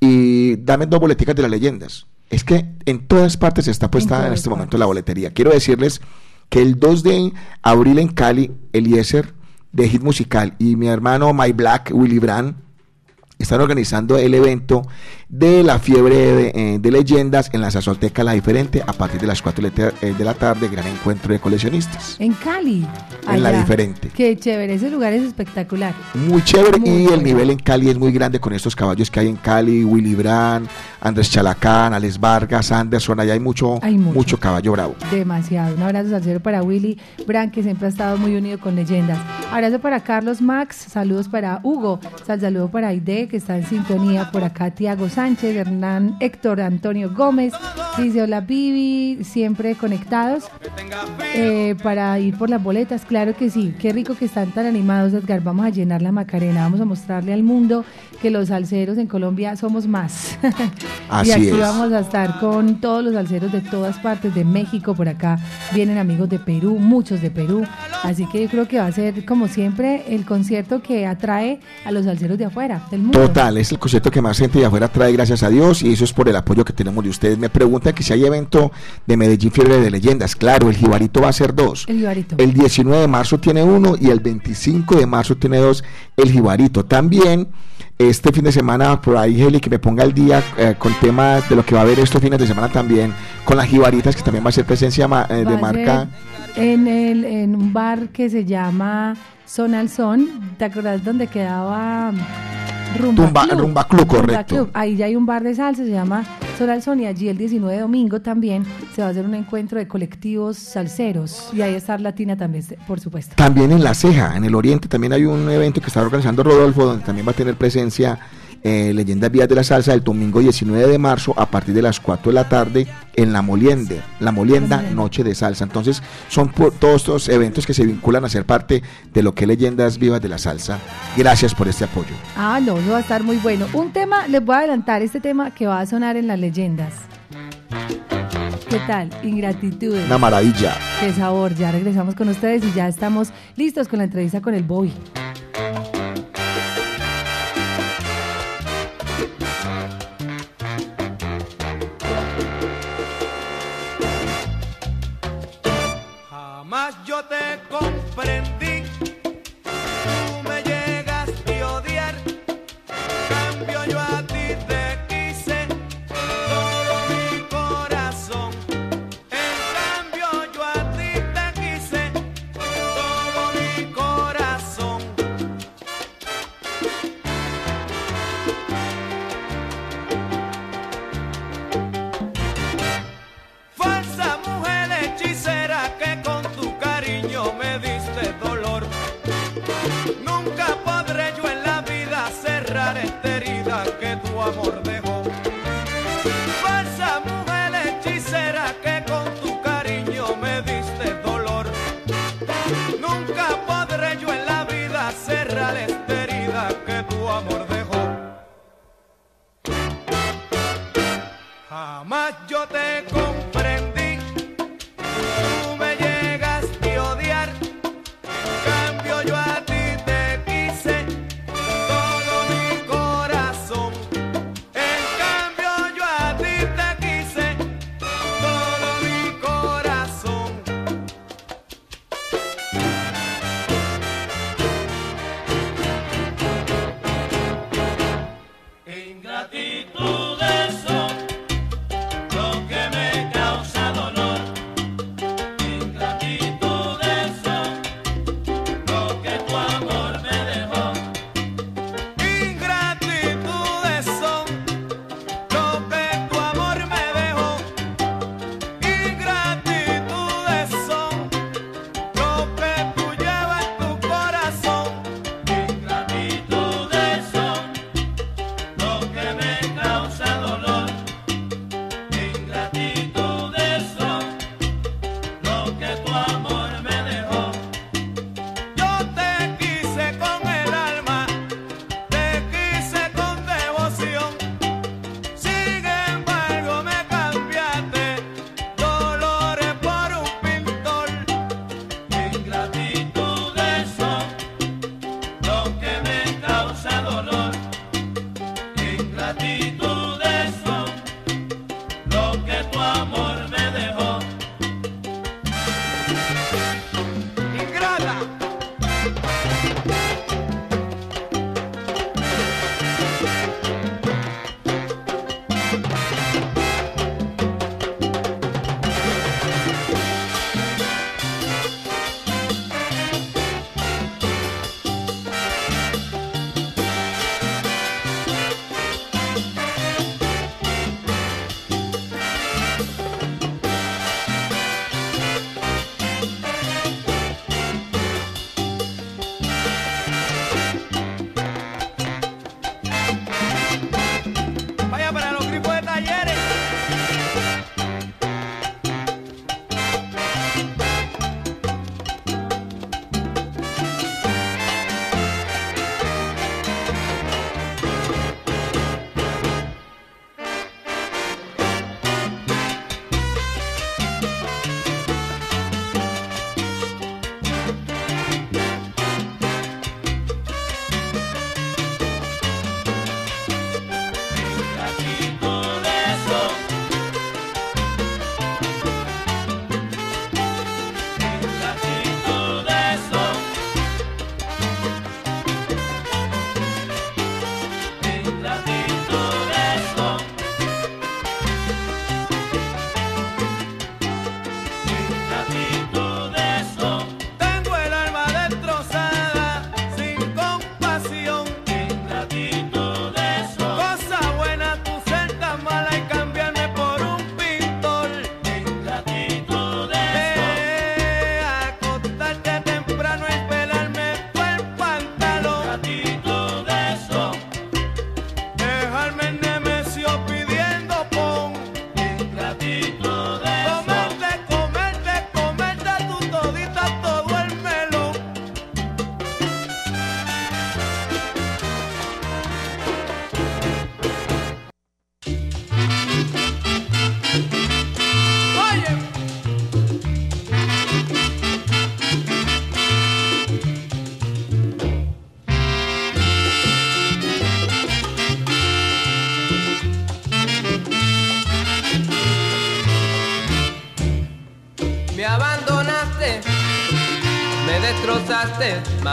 y dame dos boleticas de las leyendas. Es que en todas partes está puesta en, este momento la boletería. Quiero decirles que el 2 de abril en Cali, Eliezer de Hit Musical y mi hermano My Black, Willy Brand, están organizando el evento de la fiebre de, eh, de leyendas en la Sazolteca La Diferente a partir de las 4 de la tar- eh, de la tarde, gran encuentro de coleccionistas. En Cali. En La. Diferente. Qué chévere, ese lugar es espectacular. Muy chévere Muy y el nivel en Cali es muy grande con estos caballos que hay en Cali, Willy Brand, Andrés Chalacán, Alex Vargas, Anderson, allá hay mucho, Hay mucho. mucho caballo bravo. Demasiado. Un abrazo salsero para Willy Brand, que siempre ha estado muy unido con leyendas. Abrazo para Carlos Max, saludos para Hugo, sal saludo para Aide, que está en sintonía por acá, Tiago Sánchez, Hernán Héctor Antonio Gómez, dice hola Vivi, siempre conectados eh, para ir por las boletas, claro que sí, qué rico que están tan animados Edgar, vamos a llenar la Macarena, vamos a mostrarle al mundo que los salseros en Colombia somos más. Así y aquí es. vamos a estar con todos los salseros de todas partes de México, por acá vienen amigos de Perú, muchos de Perú, así que yo creo que va a ser como siempre el concierto que atrae a los salseros de afuera del mundo. Total, es el concepto que más gente de afuera trae, gracias a Dios, y eso es por el apoyo que tenemos de ustedes. Me preguntan que si hay evento de Medellín Fiebre de Leyendas. Claro, el Jibarito va a ser dos. El Jibarito. El 19 de marzo tiene uno y el 25 de marzo tiene dos el Jibarito. También este fin de semana, por ahí, Heli, que me ponga al día eh, con temas de lo que va a haber estos fines de semana también, con las Jibaritas, que también va a ser presencia ma- eh, de marca. En, el, en un bar que se llama Son al Son. ¿Te acuerdas dónde quedaba Rumba, Tumba- Club? Rumba Club, correcto. Club. Ahí ya hay un bar de salsa, se llama Son al Son. Y allí el 19 de domingo también se va a hacer un encuentro de colectivos salseros. Y ahí está Latina también, por supuesto. También en La Ceja, en el Oriente, también hay un evento que está organizando Rodolfo, donde también va a tener presencia eh, Leyendas Vías de la Salsa el domingo 19 de marzo a partir de las 4 de la tarde en La Moliende, La Molienda Noche de Salsa. Entonces son por- todos estos eventos que se vinculan a ser parte de lo que es Leyendas Vivas de la Salsa. Gracias por este apoyo. Ah, no, eso va a estar muy bueno. Un tema, les voy a adelantar este tema que va a sonar en las leyendas. ¿Qué tal? Ingratitud. Una maravilla. Qué sabor. Ya regresamos con ustedes y ya estamos listos con la entrevista con el Bobby.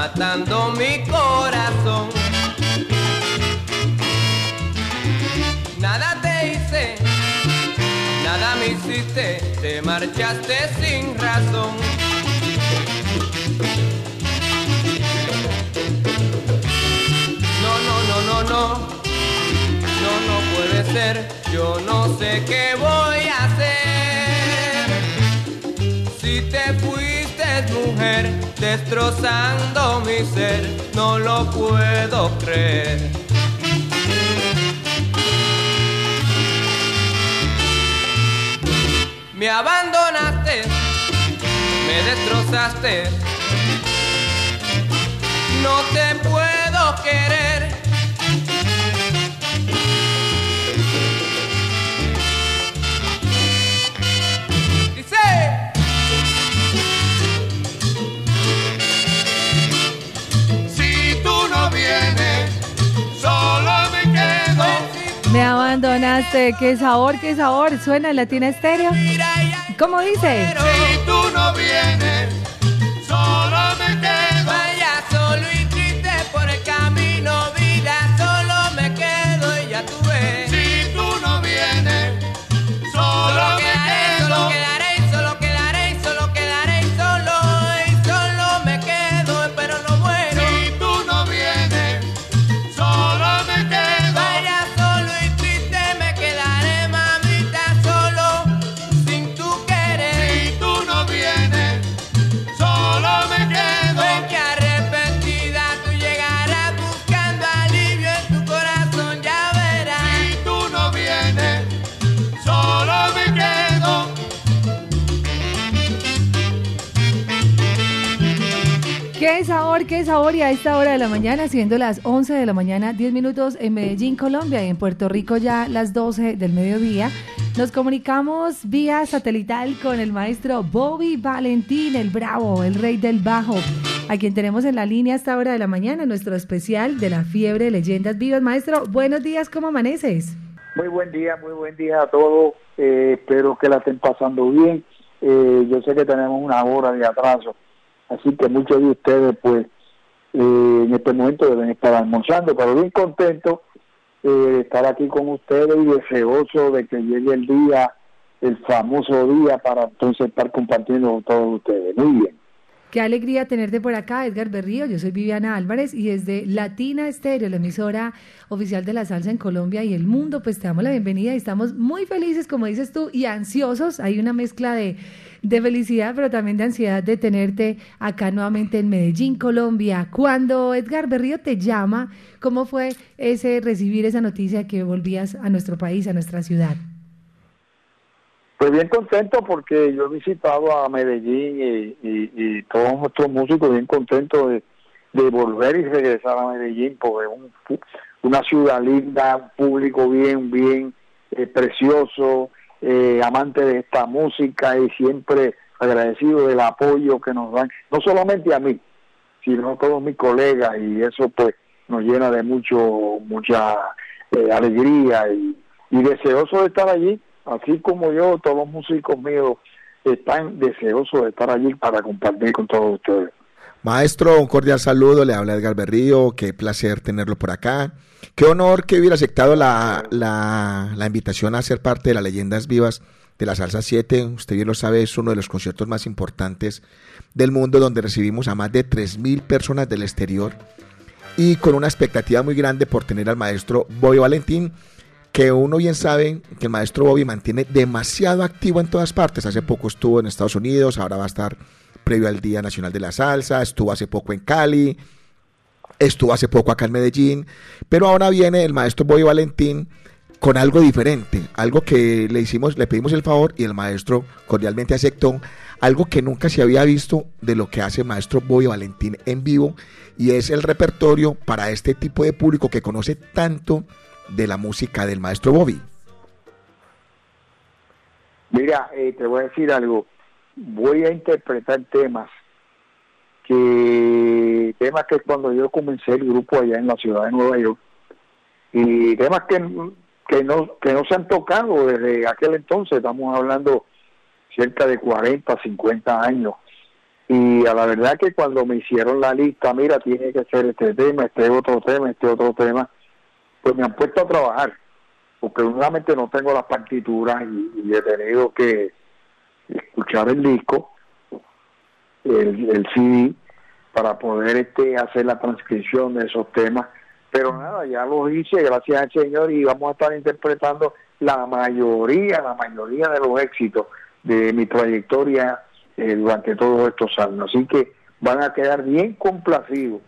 Matando mi Qué sabor, qué sabor. Suena en Latina Estéreo. ¿Cómo dice? Si tú no vienes, esta hora de la mañana, siendo las 11 de la mañana, 10 minutos en Medellín, Colombia, y en Puerto Rico ya las 12 del mediodía, nos comunicamos vía satelital con el maestro Bobby Valentín, el bravo, el rey del bajo, a quien tenemos en la línea a esta hora de la mañana, nuestro especial de la fiebre de leyendas vivas. Maestro, buenos días, ¿cómo amaneces? Muy buen día, muy buen día a todos. Eh, espero que la estén pasando bien. Eh, yo sé que tenemos una hora de atraso, así que muchos de ustedes, pues, eh, en este momento deben estar almorzando, pero bien contento eh, de estar aquí con ustedes y deseoso de que llegue el día, el famoso día, para entonces estar compartiendo con todos ustedes. Muy bien. Qué alegría tenerte por acá, Edgar Berrío. Yo soy Viviana Álvarez y desde Latina Estéreo, la emisora oficial de la salsa en Colombia y el mundo, pues te damos la bienvenida y estamos muy felices, como dices tú, y ansiosos. Hay una mezcla de, de felicidad, pero también de ansiedad de tenerte acá nuevamente en Medellín, Colombia. Cuando Edgar Berrío te llama, ¿cómo fue ese recibir esa noticia que volvías a nuestro país, a nuestra ciudad? Pues bien contento porque yo he visitado a Medellín y, todos nuestros músicos bien contentos de, volver y regresar a Medellín porque es un una ciudad linda, un público bien, bien eh, precioso, eh, amante de esta música y siempre agradecido del apoyo que nos dan, no solamente a mí, sino a todos mis colegas y eso pues nos llena de mucho mucha eh, alegría y deseoso de estar allí, así como yo, todos los músicos míos están deseosos de estar allí para compartir con todos ustedes. Maestro, un cordial saludo, le habla Edgar Berrío, qué placer tenerlo por acá. Qué honor que hubiera aceptado la, la, la invitación a ser parte de las leyendas vivas de la Salsa 7. Usted bien lo sabe, es uno de los conciertos más importantes del mundo donde recibimos a más de 3.000 personas del exterior y con una expectativa muy grande por tener al maestro Bobby Valentín, que uno bien sabe que el maestro Bobby mantiene demasiado activo en todas partes. Hace poco estuvo en Estados Unidos, ahora va a estar previo al Día Nacional de la Salsa, estuvo hace poco en Cali, estuvo hace poco acá en Medellín, pero ahora viene el maestro Bobby Valentín con algo diferente, algo que le hicimos, le pedimos el favor y el maestro cordialmente aceptó, algo que nunca se había visto de lo que hace el maestro Bobby Valentín en vivo y es el repertorio para este tipo de público que conoce tanto de la música del maestro Bobby. Mira, eh, te voy a decir algo. Voy a interpretar temas que temas que cuando yo comencé el grupo allá en la ciudad de Nueva York y temas que, que no que no se han tocado desde aquel entonces. Estamos hablando cerca de 40, 50 años. Y a la verdad que cuando me hicieron la lista, mira, tiene que ser este tema, este otro tema, este otro tema, pues me han puesto a trabajar, porque nuevamente no tengo las partituras y, y he tenido que escuchar el disco, el, CD, para poder este hacer la transcripción de esos temas. Pero nada, ya lo hice, gracias al Señor, y vamos a estar interpretando la mayoría, la mayoría de los éxitos de mi trayectoria eh, durante todos estos años. Así que van a quedar bien complacidos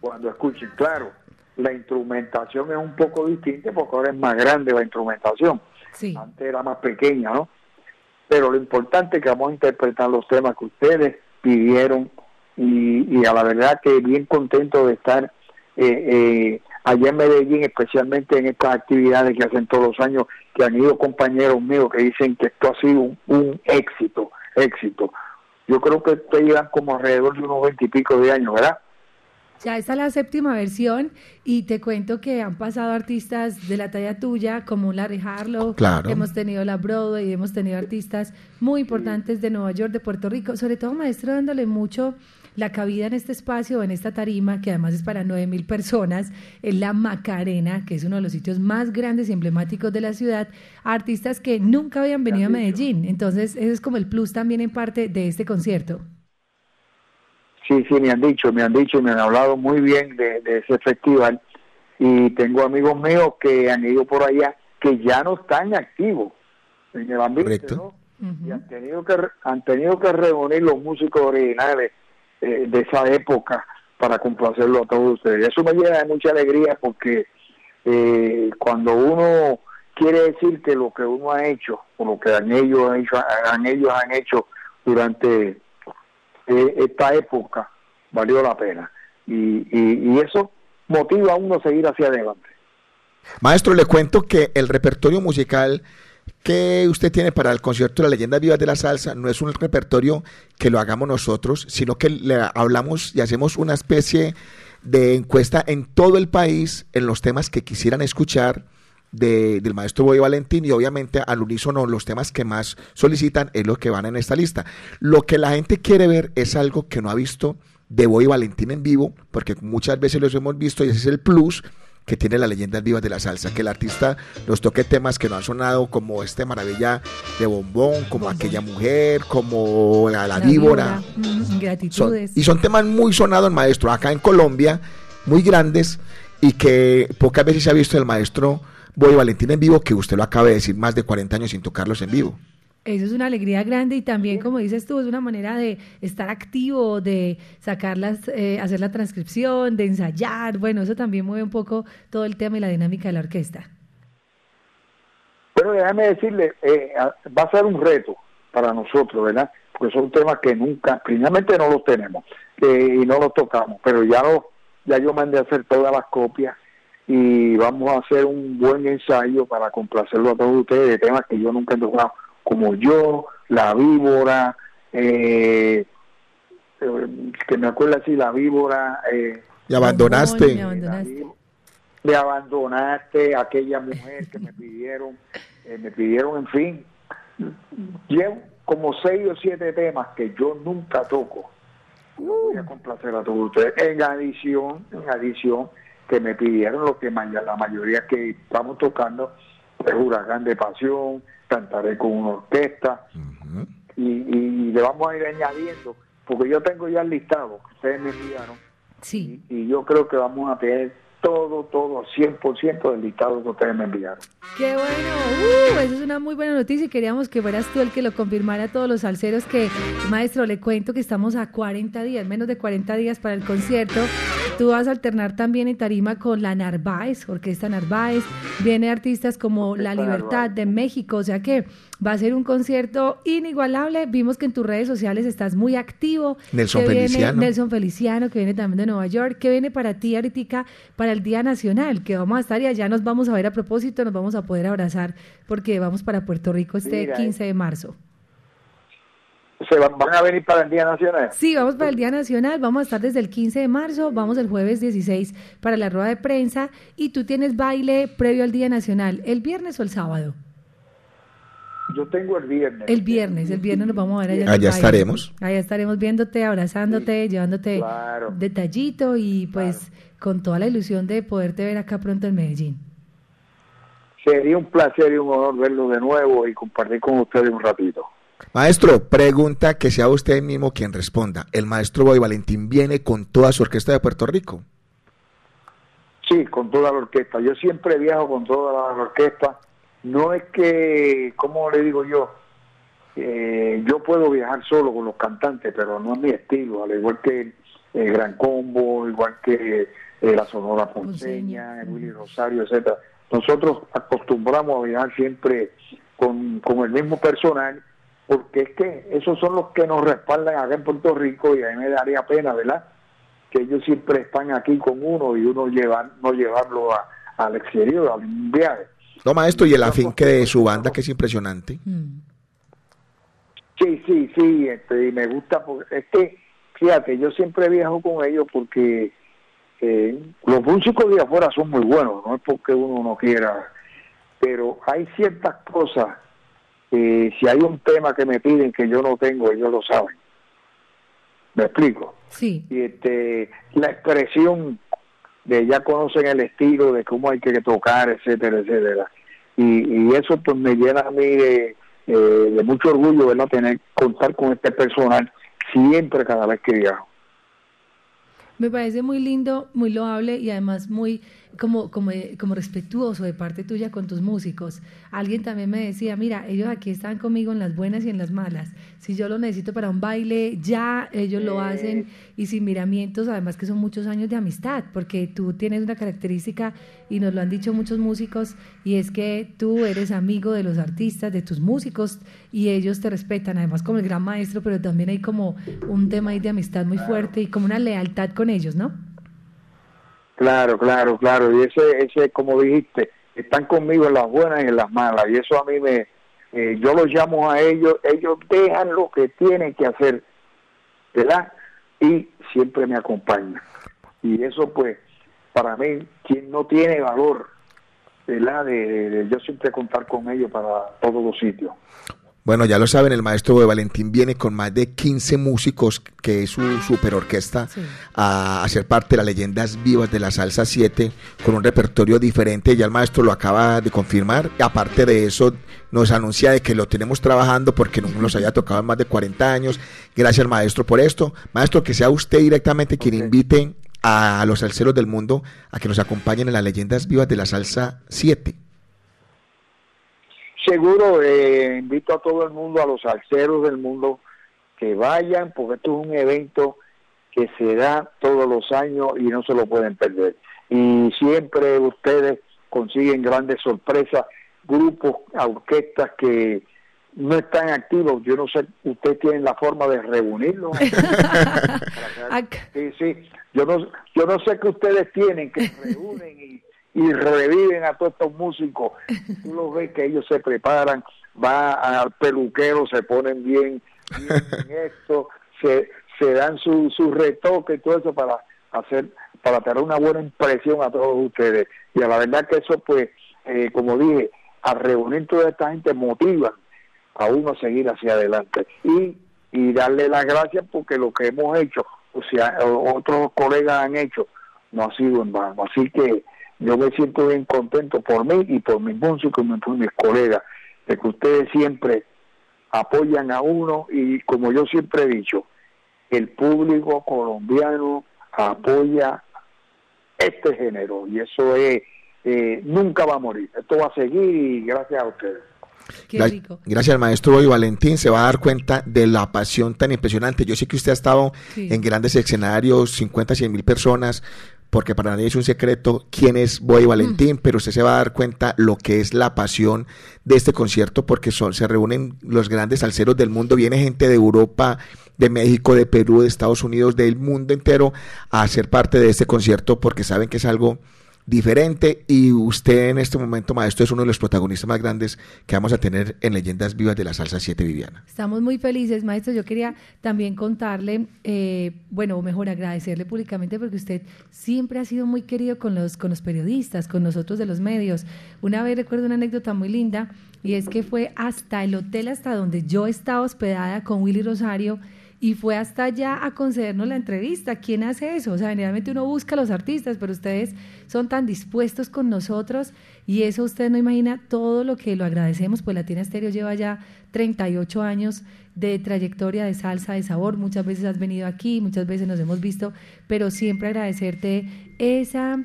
cuando escuchen. Claro, la instrumentación es un poco distinta porque ahora es más grande la instrumentación. Antes era más pequeña, ¿no? Pero lo importante es que vamos a interpretar los temas que ustedes pidieron y, y a la verdad que bien contento de estar eh, eh, allá en Medellín, especialmente en estas actividades que hacen todos los años, que han ido compañeros míos que dicen que esto ha sido un, un éxito, éxito. Yo creo que ustedes llevan como alrededor de unos veintipico de años, ¿verdad? Ya está la séptima versión y te cuento que han pasado artistas de la talla tuya como Larry Harlow, Claro. hemos tenido la Broadway, hemos tenido artistas muy importantes de Nueva York, de Puerto Rico, sobre todo maestro dándole mucho la cabida en este espacio, en esta tarima, que además es para nueve mil personas, en la Macarena, que es uno de los sitios más grandes y emblemáticos de la ciudad, artistas que nunca habían venido a Medellín. Entonces, eso es como el plus también en parte de este concierto. Sí, sí, me han dicho, me han dicho, me han hablado muy bien de, de ese festival y tengo amigos míos que han ido por allá que ya no están activos en el ambiente, ¿no? Y han tenido que han tenido que reunir los músicos originales eh, de esa época para complacerlo a todos ustedes. Eso me llena de mucha alegría porque eh, cuando uno quiere decir que lo que uno ha hecho o lo que han ellos han hecho, han, ellos han hecho durante eh, esta época valió la pena y, y, y eso motiva a uno a seguir hacia adelante. Maestro, le cuento que el repertorio musical que usted tiene para el concierto de la leyenda vivas de la salsa no es un repertorio que lo hagamos nosotros, sino que le hablamos y hacemos una especie de encuesta en todo el país en los temas que quisieran escuchar de- del maestro Boy Valentín y obviamente al unísono los temas que más solicitan es lo que van en esta lista. Lo que la gente quiere ver es algo que no ha visto de Boy Valentín en vivo, porque muchas veces los hemos visto y ese es el plus que tiene la leyenda vivas de la salsa, que el artista nos toque temas que no han sonado como este maravilla de bombón, como aquella mujer, como la, la víbora. mm, Son- y son temas muy sonados, maestro, acá en Colombia, muy grandes y que pocas veces se ha visto el maestro Boy Valentín en vivo, que usted lo acaba de decir, más de 40 años sin tocarlos en vivo. Eso es una alegría grande y también, como dices tú, es una manera de estar activo, de sacarlas, eh, hacer la transcripción, de ensayar. Bueno, eso también mueve un poco todo el tema y la dinámica de la orquesta. Pero déjame decirle, eh, va a ser un reto para nosotros, ¿verdad? Porque son temas que nunca, primeramente no los tenemos eh, y no los tocamos, pero ya lo, ya yo mandé a hacer todas las copias y vamos a hacer un buen ensayo para complacerlo a todos ustedes de temas que yo nunca he tocado, como yo, la víbora, eh, eh, que me acuerdo así, la víbora. Eh, Y abandonaste. Me abandonaste. me abandonaste, aquella mujer que me pidieron, eh, me pidieron, en fin, llevo como seis o siete temas que yo nunca toco. Los voy a complacer a todos ustedes. En adición, en adición, que me pidieron lo que la mayoría que estamos tocando, es Huracán de Pasión, Cantaré con una orquesta, y, y le vamos a ir añadiendo, porque yo tengo ya el listado que ustedes me enviaron, Sí. y yo creo que vamos a tener todo, todo, 100% del listado que ustedes me enviaron. ¡Qué bueno! ¡Uh! Esa es una muy buena noticia y queríamos que fueras tú el que lo confirmara a todos los salseros que, maestro, le cuento que estamos a 40 días, menos de 40 días para el concierto. Tú vas a alternar también en tarima con la Narváez, Orquesta Narváez. Viene artistas como La Libertad Narváez. de México, o sea que va a ser un concierto inigualable. Vimos que en tus redes sociales estás muy activo. Nelson viene Feliciano. Nelson Feliciano, que viene también de Nueva York, que viene para ti ahorita para el Día Nacional, que vamos a estar y allá nos vamos a ver a propósito, nos vamos a poder abrazar porque vamos para Puerto Rico este Mira, 15 de marzo. ¿Se van, van a venir para el Día Nacional? Sí, vamos para el Día Nacional, vamos a estar desde el 15 de marzo, vamos el jueves 16 para la rueda de prensa y tú tienes baile previo al Día Nacional, ¿el viernes o el sábado? Yo tengo el viernes. El viernes, el viernes nos vamos a ver allá. Allá estaremos. Allá estaremos viéndote, abrazándote, llevándote Claro. detallito y pues con toda la ilusión de poderte ver acá pronto en Medellín. Sería un placer y un honor verlo de nuevo y compartir con ustedes un ratito. Maestro, pregunta que sea usted mismo quien responda. ¿El maestro Boy Valentín viene con toda su orquesta de Puerto Rico? Sí, con toda la orquesta. Yo siempre viajo con toda la orquesta. No es que, ¿cómo le digo yo? Eh, yo puedo viajar solo con los cantantes, pero no es mi estilo. Al igual que el Gran Combo, igual que eh, la Sonora Ponceña, el Willy Rosario, etcétera. Nosotros acostumbramos a viajar siempre con, con el mismo personal, porque es que esos son los que nos respaldan acá en Puerto Rico y a mí me daría pena, ¿verdad? que ellos siempre están aquí con uno y uno llevar, no llevarlo a- al exterior, a un viaje. No, maestro, y el afinque de su banda, que es impresionante. Sí, sí, sí, este, y me gusta, porque es que, fíjate, yo siempre viajo con ellos porque eh, los músicos de afuera son muy buenos, no es porque uno no quiera, pero hay ciertas cosas, que si hay un tema que me piden que yo no tengo, ellos lo saben. ¿Me explico? Sí. y este la expresión de ya conocen el estilo de cómo hay que tocar etcétera etcétera. Y, y eso pues me llena a mí de, eh, de mucho orgullo verdad tener contar con este personal siempre cada vez que viajo Me parece muy lindo, muy loable y además muy como, como, como respetuoso de parte tuya con tus músicos. Alguien también me decía, mira, ellos aquí están conmigo en las buenas y en las malas. Si yo lo necesito para un baile, ya ellos lo hacen y sin miramientos, además que son muchos años de amistad, porque tú tienes una característica y nos lo han dicho muchos músicos y es que tú eres amigo de los artistas, de tus músicos y ellos te respetan, además como el gran maestro, pero también hay como un tema ahí de amistad muy fuerte y como una lealtad con ellos, ¿no? claro claro claro. Y ese ese como dijiste están conmigo en las buenas y en las malas. Y eso a mí me eh, yo los llamo a ellos ellos dejan lo que tienen que hacer verdad y siempre me acompañan. Y eso pues para mí quien no tiene valor verdad de, de- de yo siempre contar con ellos para todos los sitios Bueno, ya lo saben, el maestro de Valentín viene con más de 15 músicos, que es su super orquesta, a hacer parte de las leyendas vivas de la salsa 7, con un repertorio diferente. Ya el maestro lo acaba de confirmar. Aparte de eso, nos anuncia de que lo tenemos trabajando porque no nos haya tocado en más de 40 años. Gracias, maestro, por esto. Maestro, que sea usted directamente quien invite a los salseros del mundo a que nos acompañen en las leyendas vivas de la salsa 7. Seguro eh, invito a todo el mundo a los salseros del mundo que vayan porque esto es un evento que se da todos los años y no se lo pueden perder. Y siempre ustedes consiguen grandes sorpresas grupos orquestas que no están activos. Yo no sé ustedes tienen la forma de reunirlos sí sí. Yo no yo no sé qué ustedes tienen que reúnen y y reviven a todos estos músicos. Tú los ves que ellos se preparan, va al peluquero, se ponen bien, bien en esto, se, se dan su, su retoque y todo eso para hacer, para tener una buena impresión a todos ustedes. Y a la verdad que eso, pues, eh, como dije, al reunir toda esta gente motiva a uno a seguir hacia adelante y, y darle las gracias porque lo que hemos hecho, o sea, otros colegas han hecho, no ha sido en vano. Así que yo me siento bien contento por mí y por mis músicos y por mis colegas, de que ustedes siempre apoyan a uno y como yo siempre he dicho, el público colombiano apoya este género y eso es eh, nunca va a morir, esto va a seguir y gracias a ustedes. Gra- Gracias al maestro Boy Valentín, se va a dar cuenta de la pasión tan impresionante. Yo sé que usted ha estado Sí. en grandes escenarios, 50, 100 mil personas, porque para nadie es un secreto quién es Boy Valentín, pero usted se va a dar cuenta lo que es la pasión de este concierto, porque son, se reúnen los grandes salseros del mundo, viene gente de Europa, de México, de Perú, de Estados Unidos, del mundo entero a ser parte de este concierto, porque saben que es algo diferente y usted en este momento, maestro, es uno de los protagonistas más grandes que vamos a tener en Leyendas Vivas de la Salsa 7 Viviana. Estamos muy felices, maestro. Yo quería también contarle, eh, bueno, o mejor agradecerle públicamente porque usted siempre ha sido muy querido con los, con los periodistas, con nosotros de los medios. Una vez recuerdo una anécdota muy linda y es que fue hasta el hotel hasta donde yo estaba hospedada con Willy Rosario y fue hasta allá a concedernos la entrevista. ¿Quién hace eso? O sea, generalmente uno busca a los artistas, pero ustedes son tan dispuestos con nosotros y eso usted no imagina todo lo que lo agradecemos, pues Latina Estéreo lleva ya 38 años de trayectoria de salsa, de sabor. Muchas veces has venido aquí, muchas veces nos hemos visto, pero siempre agradecerte esa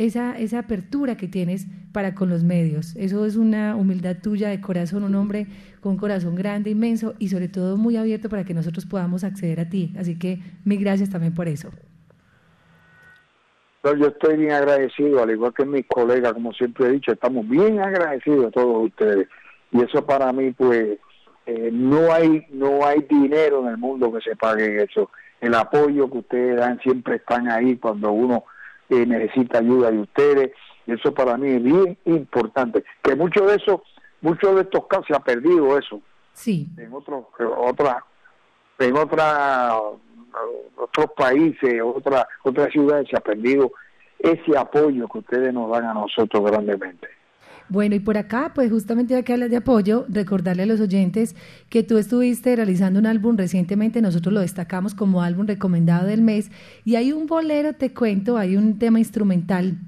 esa, esa apertura que tienes para con los medios. Eso es una humildad tuya de corazón, un hombre con corazón grande, inmenso y sobre todo muy abierto para que nosotros podamos acceder a ti. Así que mil gracias también por eso. yo estoy bien agradecido, al igual que mis colegas, como siempre he dicho, estamos bien agradecidos a todos ustedes. Y eso para mí, pues, eh, no hay no hay dinero en el mundo que se pague eso. El apoyo que ustedes dan siempre están ahí cuando uno necesita ayuda de ustedes. Eso para mí es bien importante. Que mucho de eso, muchos de estos casos se ha perdido eso. Sí. En otros, otra, en otra, otros países, otra, otras ciudades se ha perdido ese apoyo que ustedes nos dan a nosotros grandemente. Bueno, y por acá, pues justamente ya que hablas de apoyo, recordarle a los oyentes que tú estuviste realizando un álbum recientemente, nosotros lo destacamos como álbum recomendado del mes, y hay un bolero, te cuento, hay un tema instrumental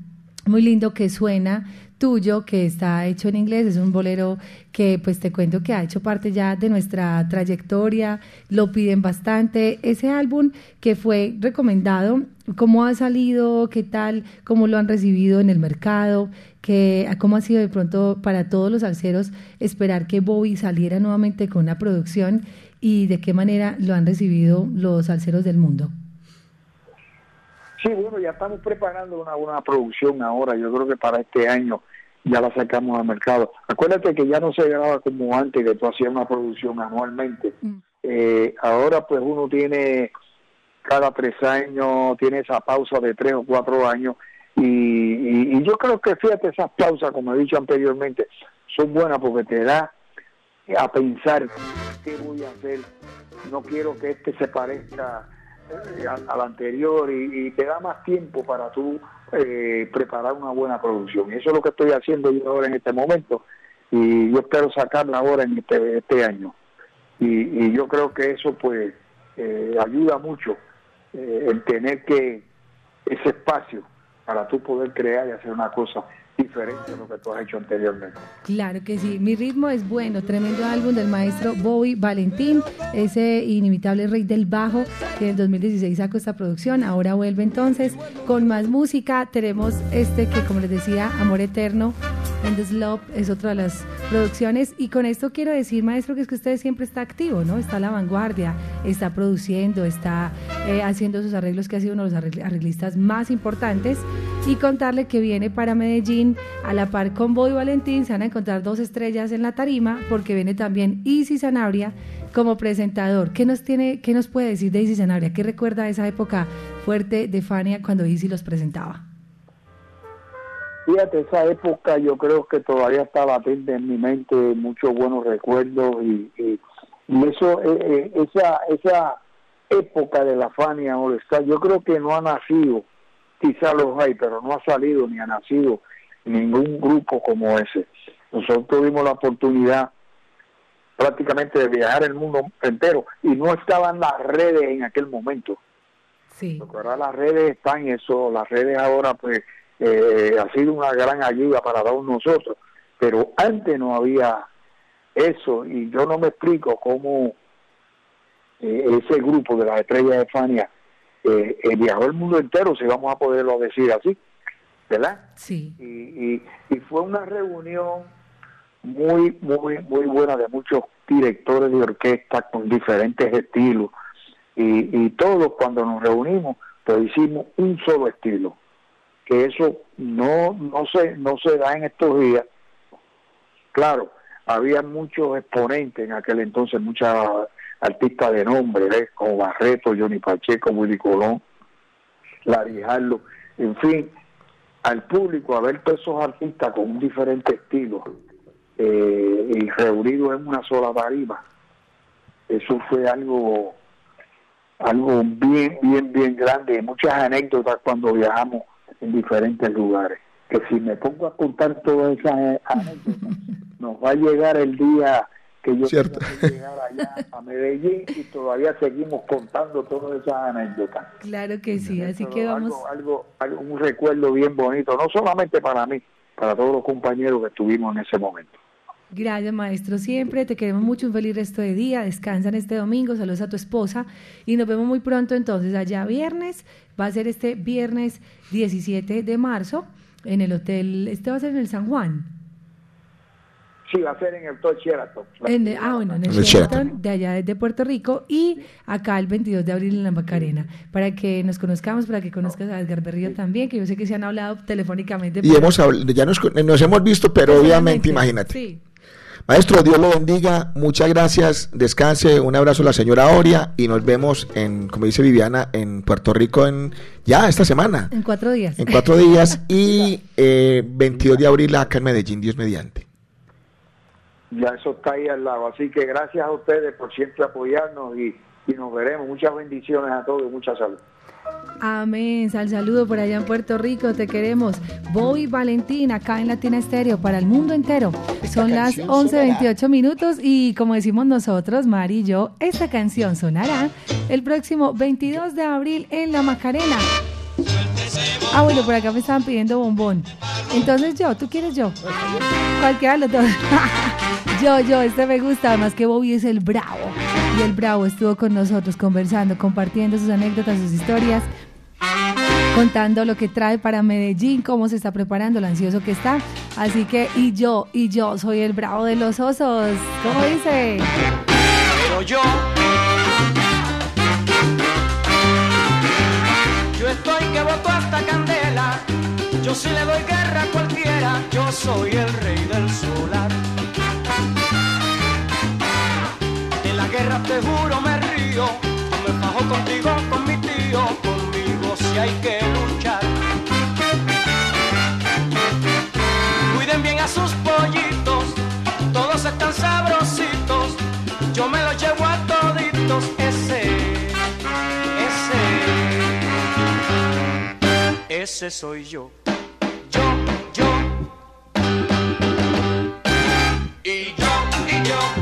muy lindo que suena tuyo que está hecho en inglés, es un bolero que pues te cuento que ha hecho parte ya de nuestra trayectoria, lo piden bastante, ese álbum que fue recomendado, cómo ha salido, qué tal, cómo lo han recibido en el mercado, que, cómo ha sido de pronto para todos los alceros esperar que Bobby saliera nuevamente con una producción y de qué manera lo han recibido los alceros del mundo. Sí, bueno, ya estamos preparando una, una producción ahora, yo creo que para este año ya la sacamos al mercado. Acuérdate que ya no se graba como antes, que tú hacías una producción anualmente. Mm. Eh, ahora pues uno tiene cada tres años, tiene esa pausa de tres o cuatro años y, y, yo creo que fíjate esas pausas, como he dicho anteriormente, son buenas porque te da a pensar qué voy a hacer. No quiero que este se parezca al, anterior y, te da más tiempo para tú eh, preparar una buena producción. Y eso es lo que estoy haciendo yo ahora en este momento y yo espero sacarla ahora en este, este año. Y, yo creo que eso pues eh, ayuda mucho el tener que ese espacio para tú poder crear y hacer una cosa diferente lo que tú has hecho anteriormente. Claro que sí, mi ritmo es bueno, tremendo álbum del maestro Bobby Valentín, ese inimitable rey del bajo que en 2016 sacó esta producción, ahora vuelve entonces con más música, tenemos este que como les decía, Amor Eterno, Endless Love es otra de las producciones y con esto quiero decir maestro que es que usted siempre está activo, ¿no? Está a la vanguardia, está produciendo, está eh, haciendo sus arreglos que ha sido uno de los arreglistas más importantes y contarle que viene para Medellín a la par con Boy Valentín, se van a encontrar dos estrellas en la tarima porque viene también Isis Sanabria como presentador. ¿Qué nos, tiene, qué nos puede decir de Isis Sanabria? ¿Qué recuerda esa época fuerte de Fania cuando Isis los presentaba? Fíjate, esa época yo creo que todavía está latente en mi mente, muchos buenos recuerdos y, eso, eh, eh, esa, esa época de la Fania yo creo que no ha nacido quizá los hay, pero no ha salido ni ha nacido ningún grupo como ese. Nosotros tuvimos la oportunidad prácticamente de viajar el mundo entero y no estaban las redes en aquel momento. Sí. Porque ahora las redes están eso, las redes ahora pues eh, ha sido una gran ayuda para todos nosotros, pero antes no había eso y yo no me explico cómo eh, ese grupo de las estrellas de Fania eh, eh, viajó el mundo entero, si vamos a poderlo decir así, ¿verdad? Sí. Y, y, fue una reunión muy, muy, muy buena de muchos directores de orquesta con diferentes estilos y, y todos cuando nos reunimos pues hicimos un solo estilo que eso no no se no se da en estos días claro había muchos exponentes en aquel entonces muchas artistas de nombre, ¿ves? como Barreto, Johnny Pacheco, Willy Colón, Larry Harlow, en fin, al público a ver todos esos artistas con un diferente estilo eh, y reunidos en una sola tarima, eso fue algo algo bien, bien, bien grande, muchas anécdotas cuando viajamos en diferentes lugares. Que si me pongo a contar todas esas anécdotas, nos va a llegar el día que yo Cierto. que llegar allá a Medellín y todavía seguimos contando todas esas anécdotas. Claro que sí, así Pero que vamos. Algo, algo, algo- un recuerdo bien bonito, no solamente para mí, para todos los compañeros que estuvimos en ese momento. Gracias, maestro. Siempre te queremos mucho. Un feliz resto de día. Descansan este domingo. Saludos a tu esposa. Y nos vemos muy pronto entonces. Allá viernes. Va a ser este viernes 17 de marzo en el hotel. Este va a ser en el San Juan. Sí, va a ser en el Hotel Sheraton. En el- ah, bueno, en el el Sheraton, Sheraton. de allá de Puerto Rico. Y acá el 22 de abril en la Macarena. Para que nos conozcamos, para que conozcas a Edgar Berrío también, que yo sé que se han hablado telefónicamente. Y hemos habl- ya nos, nos hemos visto, pero obviamente, imagínate. Sí. Maestro, Dios lo bendiga, muchas gracias, descanse, un abrazo a la señora Oria y nos vemos en, como dice Viviana, en Puerto Rico en ya esta semana, En cuatro días. en cuatro días y eh, 22 de abril acá en Medellín, Dios mediante. Ya eso está ahí al lado. Así que gracias a ustedes por siempre apoyarnos y, y nos veremos. Muchas bendiciones a todos y mucha salud. Amén. Sal saludo por allá en Puerto Rico. Te queremos. Bobby Valentín acá en Latina Estéreo para el mundo entero. Son las 11.28 minutos y como decimos nosotros, Mari y yo, esta canción sonará el próximo 22 de abril en La Macarena. Ah, bueno, por acá me estaban pidiendo bombón. Entonces yo, ¿tú quieres yo? Cualquiera de los dos. yo, yo, este me gusta. Además que Bobby es el bravo. Y el bravo estuvo con nosotros conversando, compartiendo sus anécdotas, sus historias contando lo que trae para Medellín, cómo se está preparando, lo ansioso que está. Así que, y yo, y yo soy el bravo de los osos. ¿Cómo dice? Pero yo, estoy que boto hasta candela. Yo sí le doy guerra a cualquiera. Yo soy el rey del solar. En la guerra te juro me río. Me fajo contigo, con mi tío. Conmigo si hay que luchar. Cuiden bien a sus pollitos, todos están sabrositos. Yo me los llevo a toditos, ese, soy yo. Yo, yo, y yo, y yo.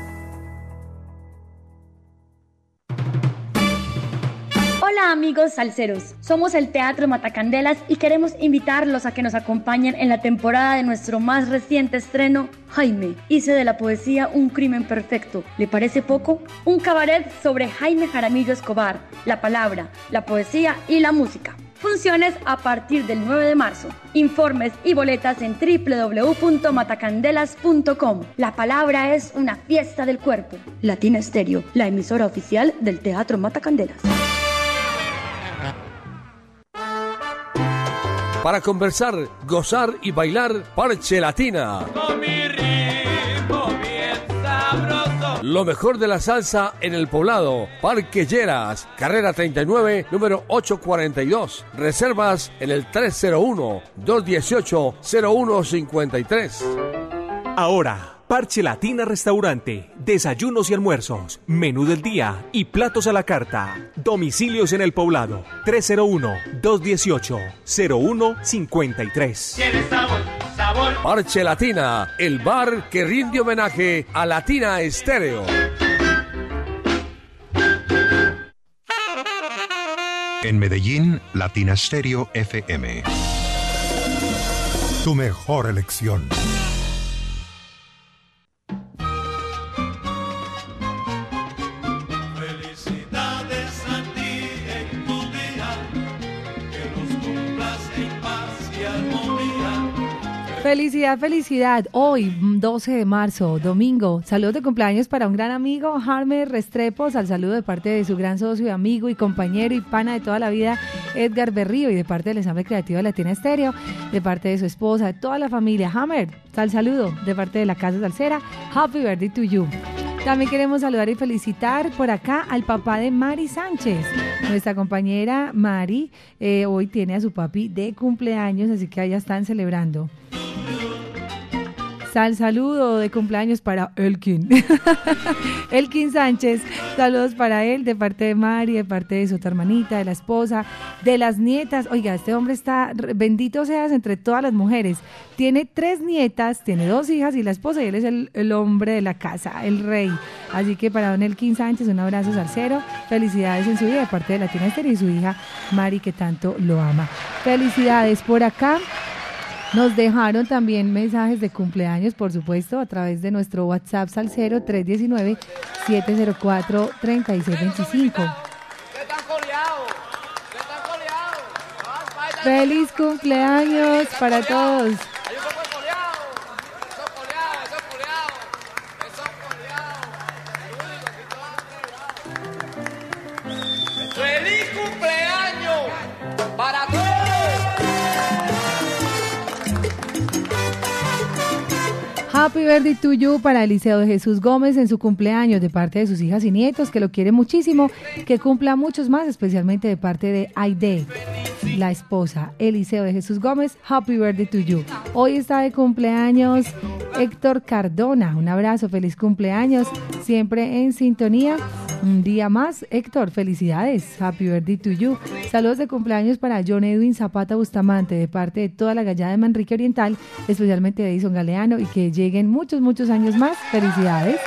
Hola amigos salseros, somos el Teatro Matacandelas y queremos invitarlos a que nos acompañen en la temporada de nuestro más reciente estreno, Jaime. Hice de la poesía un crimen perfecto. ¿Le parece poco? Un cabaret sobre Jaime Jaramillo Escobar, la palabra, la poesía y la música. Funciones a partir del 9 de marzo. Informes y boletas en www.matacandelas.com. La palabra es una fiesta del cuerpo. Latina Estéreo, la emisora oficial del Teatro Matacandelas. Para conversar, gozar y bailar Parche Latina. Con mi ritmo bien sabroso. Lo mejor de la salsa en el poblado. Parque Lleras, carrera 39, número 842. Reservas en el 301-218-0153. Ahora, Parche Latina Restaurante, desayunos y almuerzos, menú del día y platos a la carta. Domicilios en el poblado 301-218-0153. Tiene sabor, sabor. Parche Latina, el bar que rinde homenaje a Latina Estéreo. En Medellín, Latina Stereo FM. Tu mejor elección. Felicidad, felicidad. Hoy, 12 de marzo, domingo. Saludos de cumpleaños para un gran amigo, Harmer Restrepos. Al saludo de parte de su gran socio, amigo y compañero y pana de toda la vida, Edgar Berrío. Y de parte del ensamble creativo de Latina Estéreo, de parte de su esposa, de toda la familia. Hammer, al saludo de parte de la Casa Salsera. Happy birthday to you. También queremos saludar y felicitar por acá al papá de Mari Sánchez. Nuestra compañera Mari eh, hoy tiene a su papi de cumpleaños, así que allá están celebrando. Sal saludo de cumpleaños para Elkin. Elkin Sánchez, saludos para él de parte de Mari, de parte de su otra hermanita, de la esposa, de las nietas. Oiga, este hombre está, bendito seas entre todas las mujeres. Tiene tres nietas, tiene dos hijas y la esposa, y él es el, el hombre de la casa, el rey. Así que para don Elkin Sánchez, un abrazo salsero. Felicidades en su vida de parte de Latina Estéreo y su hija Mari, que tanto lo ama. Felicidades por acá. Nos dejaron también mensajes de cumpleaños, por supuesto, a través de nuestro WhatsApp Salcero 319-704-3625. Feliz cumpleaños para todos. Happy birthday to you para Eliseo de Jesús Gómez en su cumpleaños de parte de sus hijas y nietos, que lo quiere muchísimo, que cumpla muchos más, especialmente de parte de Aide, la esposa. Eliseo de Jesús Gómez, happy birthday to you. Hoy está de cumpleaños Héctor Cardona. Un abrazo, feliz cumpleaños, siempre en sintonía. Un día más, Héctor, felicidades. Happy birthday to you. Saludos de cumpleaños para John Edwin Zapata Bustamante, de parte de toda la gallada de Manrique Oriental, especialmente de Edison Galeano, y que lleguen muchos, muchos años más. Felicidades.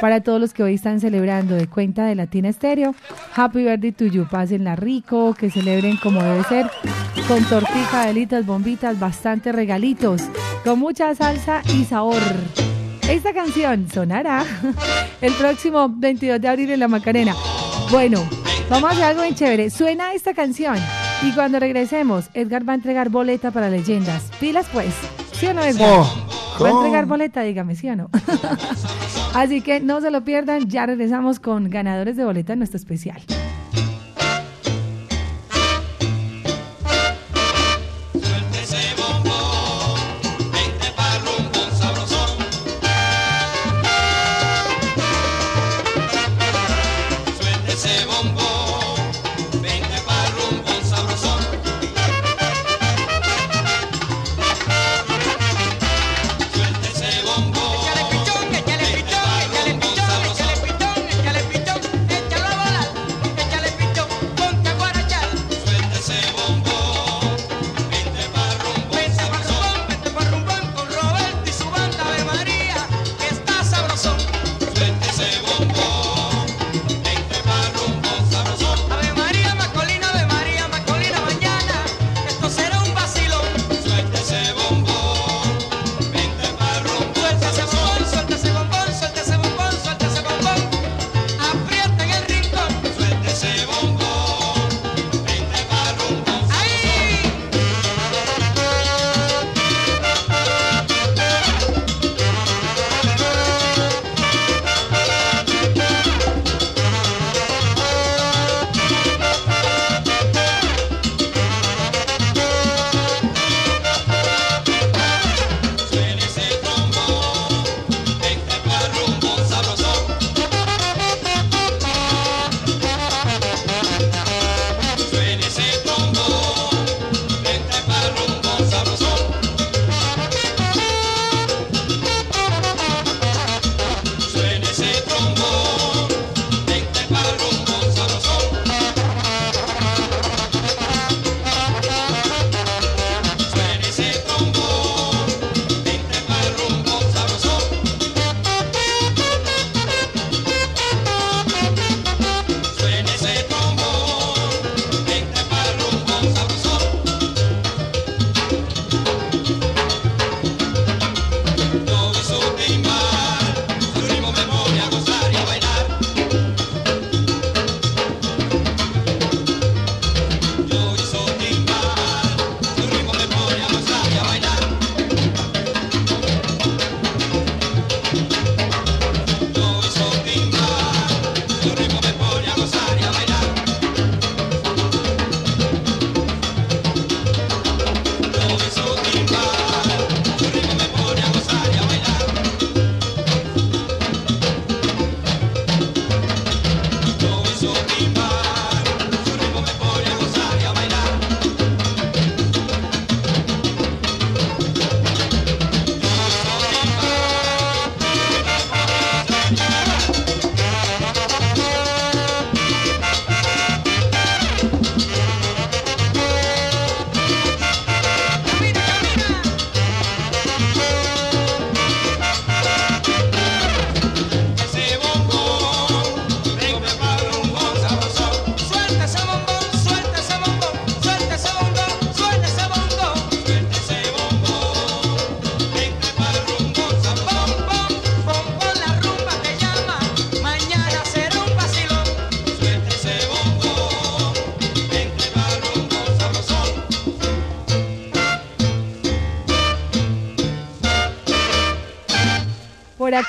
Para todos los que hoy están celebrando de cuenta de Latina Estéreo, Happy Birthday to you. Pásenla rico, que celebren como debe ser, con tortija, velitas, bombitas, bastantes regalitos, con mucha salsa y sabor. Esta canción sonará el próximo 22 de abril en la Macarena. Bueno, vamos a hacer algo bien chévere. Suena esta canción y cuando regresemos, Edgar va a entregar boleta para leyendas. Pilas pues. ¿Sí o no, Edgar? Oh, ¿Va a entregar boleta? Dígame, ¿sí o no? Así que no se lo pierdan, ya regresamos con ganadores de boleta en nuestro especial.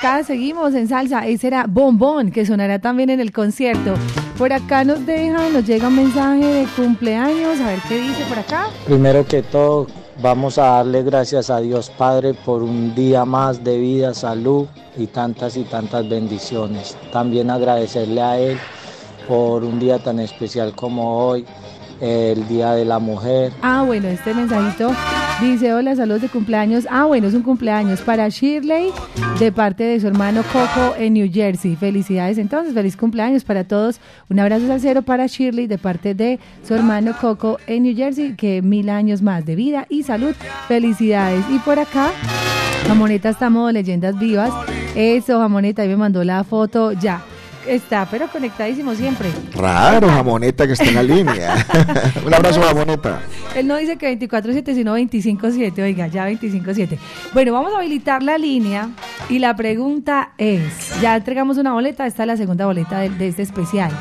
Acá seguimos en salsa. Ese era Bombón, que sonará también en el concierto. Por acá nos deja, nos llega un mensaje de cumpleaños. A ver qué dice por acá. Primero que todo, vamos a darle gracias a Dios Padre por un día más de vida, salud y tantas y tantas bendiciones. También agradecerle a Él por un día tan especial como hoy, el Día de la Mujer. Ah, bueno, este mensajito dice, hola, saludos de cumpleaños. Ah, bueno, es un cumpleaños para Shirley de parte de su hermano Coco en New Jersey. Felicidades entonces, feliz cumpleaños para todos. Un abrazo salsero para Shirley de parte de su hermano Coco en New Jersey, que mil años más de vida y salud. Felicidades. Y por acá, Jamoneta está modo leyendas vivas. Eso, Jamoneta, ahí me mandó la foto ya. Está, pero conectadísimo siempre. Raro, jamoneta que está en la línea. Un abrazo, jamoneta. Él no dice que 24-7, sino 25-7. Oiga, ya 25-7. Bueno, vamos a habilitar la línea y la pregunta es, ya entregamos una boleta, esta es la segunda boleta de, de este especial.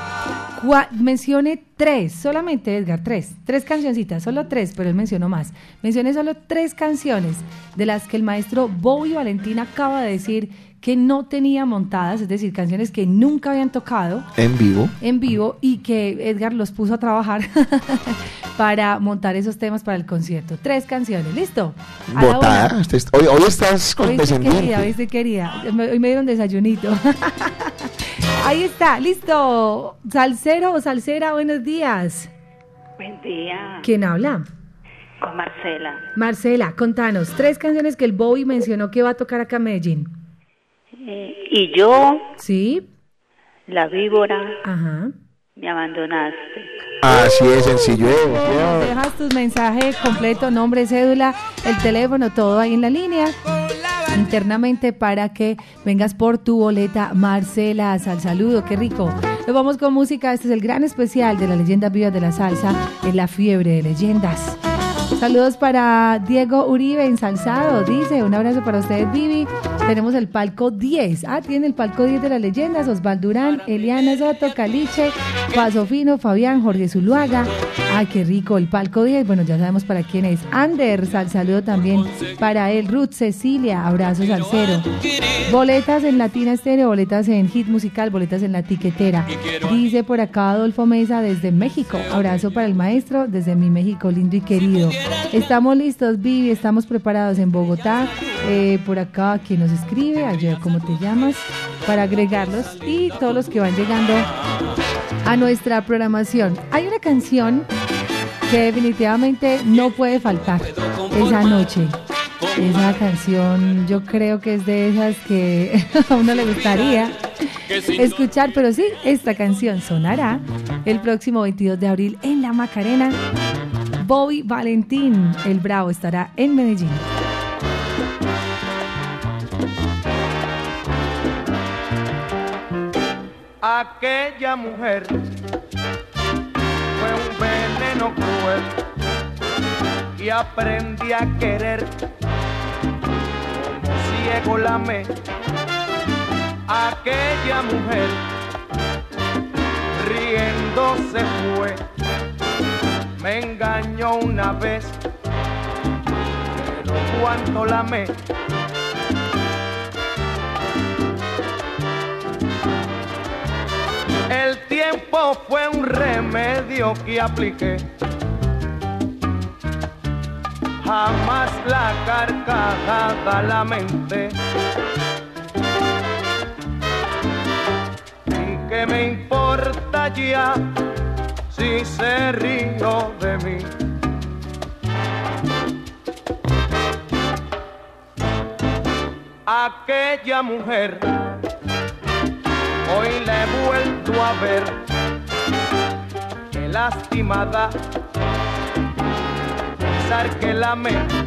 Cua- mencione tres, solamente Edgar, tres, tres cancioncitas, solo tres, pero él mencionó más. Mencioné solo tres canciones de las que el maestro Bobby Valentín acaba de decir que no tenía montadas, es decir, canciones que nunca habían tocado En vivo. en vivo y que Edgar los puso a trabajar para montar esos temas para el concierto. Tres canciones, ¿listo? Botada. Usted est- Hoy, hoy estás Hoy estoy querida, hoy condescendiente. estoy querida. Me- Hoy me dieron desayunito. Ahí está, listo. Salsero o salsera, buenos días. Buen día, ¿Quién habla? con Marcela. Marcela, contanos, tres canciones que el Bobby mencionó que va a tocar acá en Medellín. Eh, y yo, ¿Sí? la víbora, Ajá. me abandonaste. Así es, sencillo. Nos dejas tus mensajes completo, nombre, cédula, el teléfono, todo ahí en la línea. Internamente para que vengas por tu boleta, Marcela. Sal saludo, qué rico. Nos vamos con música. Este es el gran especial de la leyenda viva de la salsa en la fiebre de leyendas. Saludos para Diego Uribe ensalzado. Dice, un abrazo para ustedes, Vivi. Tenemos el palco 10. Ah, tiene el palco 10 de las leyendas. Osvaldo Durán, Eliana Soto, Caliche, Paso Fino, Fabián, Jorge Zuluaga. Ay, qué rico el palco 10. Bueno, ya sabemos para quién es. Anders, al saludo también para él. Ruth Cecilia, abrazo salsero. Boletas en Latina Estéreo, boletas en Hit Musical, boletas en La Tiquetera. Dice por acá Adolfo Mesa desde México. Abrazo para el maestro desde mi México lindo y querido. Estamos listos, Vivi, estamos preparados en Bogotá. Eh, por acá, quien nos escribe, ayer, ¿cómo te llamas? Para agregarlos y todos los que van llegando a nuestra programación. Hay una canción que definitivamente no puede faltar esa noche. Esa canción yo creo que es de esas que a uno le gustaría escuchar, pero sí, esta canción sonará el próximo 22 de abril en La Macarena. Bobby Valentín, el Bravo, estará en Medellín. Aquella mujer fue un veneno cruel y aprendí a querer como ciego la amé. Aquella mujer riendo se fue, me engañó una vez, pero cuánto la amé. El tiempo fue un remedio que apliqué. Jamás la carcajada lamenté. ¿Y qué me importa ya si se río de mí? Aquella mujer hoy la he vuelto a ver, qué lastimada, pensar que la amé.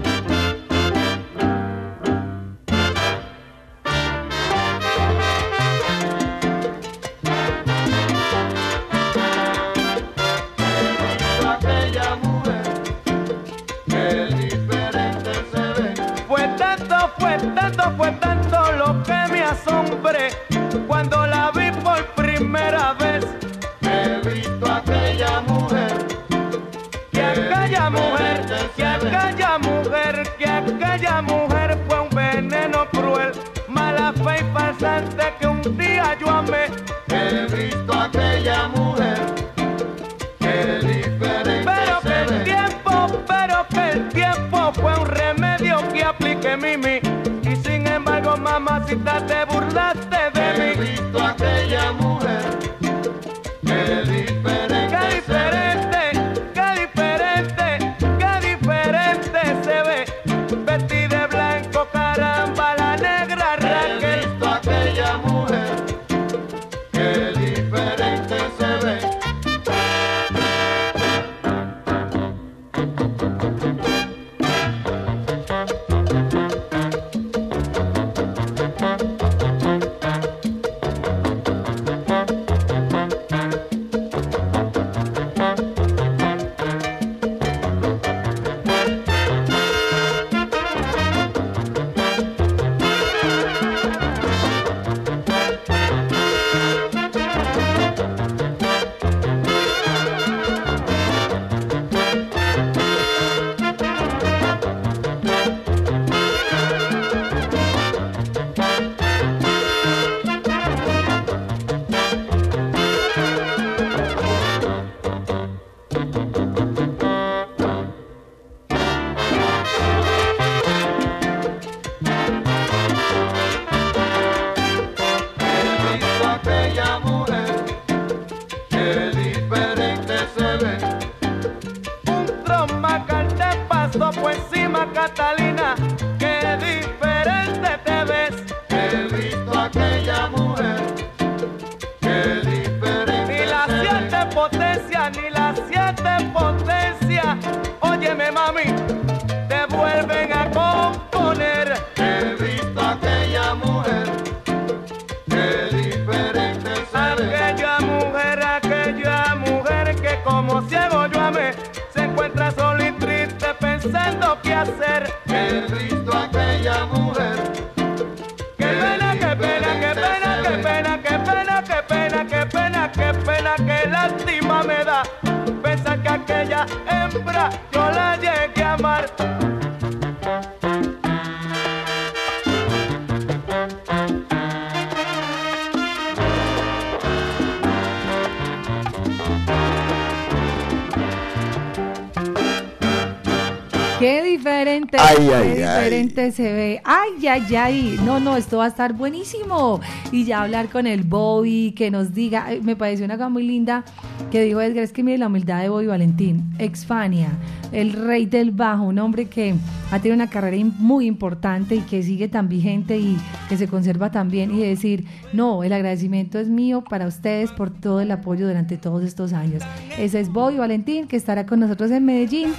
Diferente, Ay, ay, diferente se ve. Ay, ay, ay. No, no, esto va a estar buenísimo. Y ya hablar con el Bobby, que nos diga, me pareció una cosa muy linda que dijo Edgar, es que mire la humildad de Bobby Valentín, ex-Fania, el rey del bajo, un hombre que ha tenido una carrera muy importante y que sigue tan vigente y que se conserva tan bien y decir, no, el agradecimiento es mío para ustedes por todo el apoyo durante todos estos años. Ese es Bobby Valentín, que estará con nosotros en Medellín.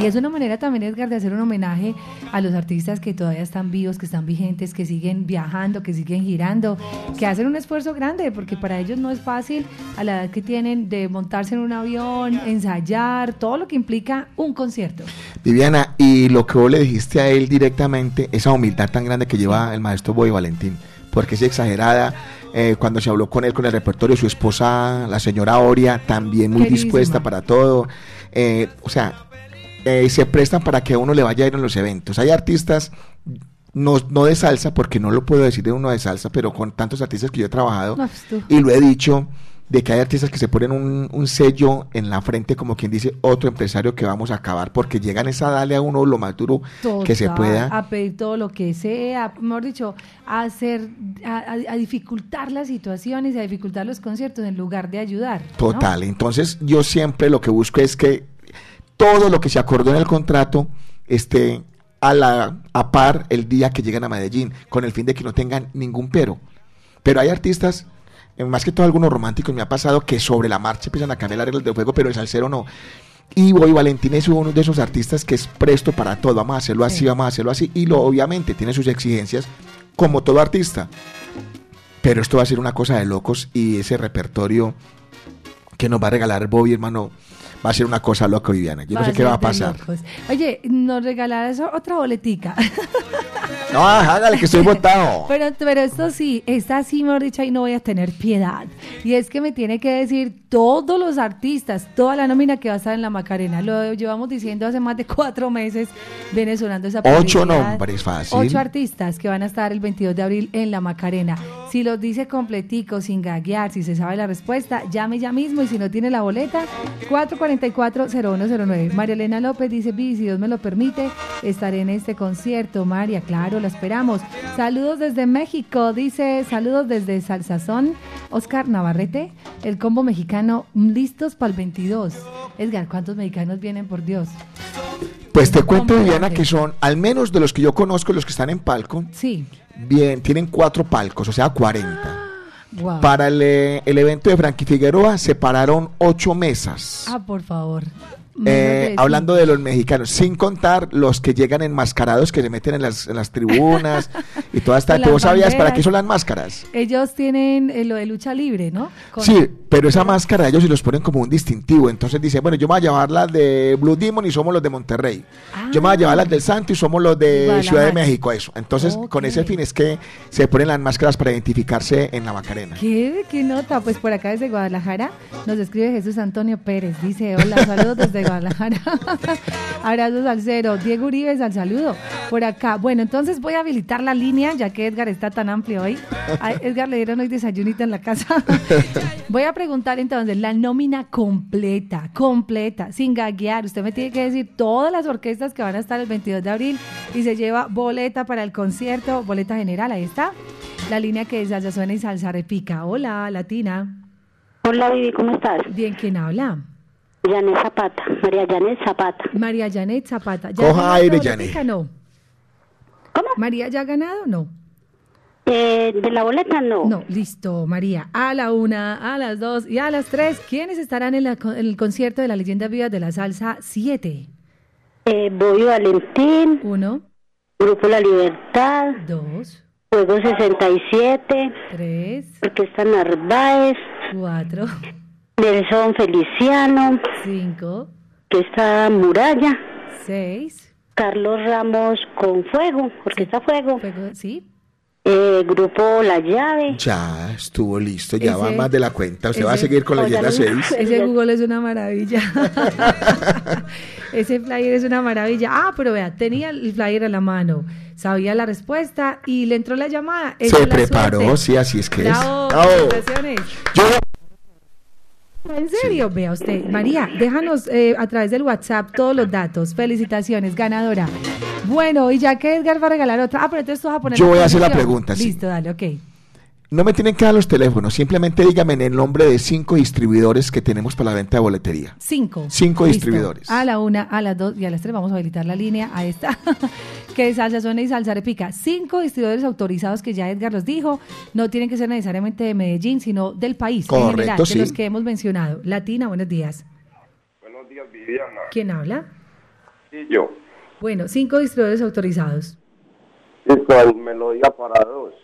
Y es una manera también, Edgar, de hacer un homenaje a los artistas que todavía están vivos, que están vigentes, que siguen viajando, que siguen girando, que hacen un esfuerzo grande, porque para ellos no es fácil a la edad que tienen de montarse en un avión, ensayar, todo lo que implica un concierto. Viviana, y lo que vos le dijiste a él directamente, esa humildad tan grande que lleva el maestro Boy Valentín, porque es exagerada. eh, cuando se habló con él, con el repertorio, su esposa, la señora Oria, también muy Queridísima. dispuesta para todo. eh, o sea, eh, se prestan para que a uno le vaya a ir en los eventos. Hay artistas, no, no de salsa, porque no lo puedo decir de uno de salsa, pero con tantos artistas que yo he trabajado, No, pues y lo he dicho, de que hay artistas que se ponen un, un sello en la frente, como quien dice, otro empresario que vamos a acabar, porque llegan es a darle a uno lo más duro que se pueda. A pedir todo lo que sea, mejor dicho, a hacer, a, dificultar las situaciones, a dificultar los conciertos en lugar de ayudar. ¿no? Total. Entonces, yo siempre lo que busco es que todo lo que se acordó en el contrato esté a la a par el día que llegan a Medellín, con el fin de que no tengan ningún pero. Pero hay artistas, más que todo algunos románticos, me ha pasado que sobre la marcha empiezan a cambiar las reglas del juego, pero el salsero no. Y Boy Valentín es uno de esos artistas que es presto para todo. Vamos a hacerlo así, vamos a hacerlo así. Y lo obviamente tiene sus exigencias, como todo artista. Pero esto va a ser una cosa de locos y ese repertorio que nos va a regalar Bobby, hermano, va a ser una cosa loca, Viviana. Yo no sé qué va a pasar. locos. Oye, nos regalarás otra boletica. No, hágale que estoy votado. Pero, pero esto sí, esta sí, mejor dicho, ahí no voy a tener piedad. Y es que me tiene que decir todos los artistas, toda la nómina que va a estar en la Macarena. Lo llevamos diciendo hace más de cuatro meses, viene sonando esa Ocho publicidad. nombres, fácil. Ocho artistas que van a estar el 22 de abril en la Macarena. Si los dice completico, sin gaguear, si se sabe la respuesta, llame ya mismo y si no tiene la boleta, 444-0109. María Elena López dice, Vivi, si Dios me lo permite, estaré en este concierto. María, claro, la esperamos. Saludos desde México, dice, saludos desde Salsazón. Oscar Navarrete, el combo mexicano, listos para el 22. Edgar, ¿cuántos mexicanos vienen, por Dios? Pues te cuento, Viviana, que son, al menos de los que yo conozco, los que están en palco, Sí. Bien, tienen cuatro palcos, o sea, 40. Wow. Para el, eh, el evento de Frankie Figueroa separaron ocho mesas. Ah, por favor. Eh, hablando de los mexicanos, sin contar los que llegan enmascarados que se meten en las, en las tribunas y toda esta. ¿Tú sabías para qué son las máscaras? Ellos tienen eh, lo de lucha libre, ¿no? Con- Sí, pero esa máscara ellos se los ponen como un distintivo. Entonces dice, bueno, yo me voy a llevar las de Blue Demon y somos los de Monterrey. Yo me voy a llevar las del Santo y somos los de Guadalajara. Ciudad de México, eso. Entonces, con ese fin es que se ponen las máscaras para identificarse en la Macarena. ¿Qué, ¿Qué nota? Pues por acá desde Guadalajara nos escribe Jesús Antonio Pérez. Dice, hola, saludos desde Guadalajara. Abrazos al cero. Diego Uribe, al saludo. Por acá. Bueno, entonces voy a habilitar la línea, ya que Edgar está tan amplio hoy. A Edgar le dieron hoy desayunito en la casa. voy a preguntar entonces la nómina completa, completa, sin gaguear. Usted me tiene que decir todas las orquestas que van a estar el 22 de abril y se lleva boleta para el concierto, boleta general, ahí está. La línea que es salsa suena y salsa repica. Hola, Latina. Hola, Vivi, ¿cómo estás? Bien, ¿quién habla? Janet Zapata, María Janet Zapata. María Janet Zapata. Coja ganó aire, Janet. No. ¿Cómo? ¿María ya ha ganado? No. Eh, de la boleta no. No, listo, María. A la una, a las dos y a las tres, ¿quiénes estarán en, la- en el concierto de la leyenda viva de la salsa 7? Eh, Bobby Valentín. Uno. Grupo La Libertad. Dos. Juego 67. Tres. Orquesta Narváez. Cuatro. Nelson Feliciano. Cinco. Orquesta Muralla. Seis. Carlos Ramos con Fuego. Orquesta Fuego. sí. Eh, grupo La Llave. Ya estuvo listo, ya va más de la cuenta. Usted va a seguir con la leyenda 6. Ese Google es una maravilla. Ese flyer es una maravilla. Ah, pero vea, tenía el flyer a la mano, sabía la respuesta y le entró la llamada. Se es la preparó, suerte. sí, así es que es. Bravo, Bravo. felicitaciones. Yo ¿En serio? Vea usted. María, déjanos eh, a través del WhatsApp todos los datos. Felicitaciones, ganadora. Bueno, y ya que Edgar va a regalar otra. Ah, pero entonces tú vas a poner. Yo voy a hacer la pregunta, sí. Listo, dale, ok. No me tienen que dar los teléfonos, simplemente dígame en el nombre de cinco distribuidores que tenemos para la venta de boletería. Cinco. Cinco Listo. distribuidores. A la una, a las dos y a las tres vamos a habilitar la línea a esta. que es salsa suena y salsa repica. Cinco distribuidores autorizados que ya Edgar los dijo. No tienen que ser necesariamente de Medellín, sino del país en general, de los que hemos mencionado. Latina, buenos días. Buenos días, Viviana. ¿Quién habla? Sí, yo. Bueno, cinco distribuidores autorizados. Listo, en Melodía para dos.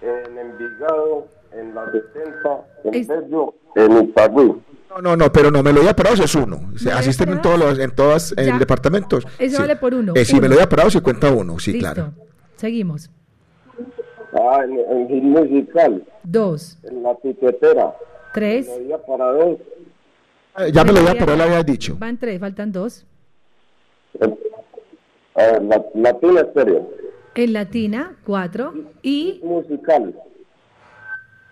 En Envigado, en la 70, en Bello, en Itagüí. No, no, no, pero no, Melodía Parados es uno. Se asisten en todos los, en todas, en Ya. departamentos. Eso Sí. vale por uno. Eh, sí, Uno. Melodía Parados se cuenta uno, sí, Listo. claro. Seguimos. Ah, en, en Gil Musical, Dos, en La Piquetera. tres. Melodía para dos. Eh, Ya Melodía Melodía- Parados lo había dicho. Van tres, faltan dos. Eh, la, Latina Estéreo. En Latina, cuatro. Y Musical,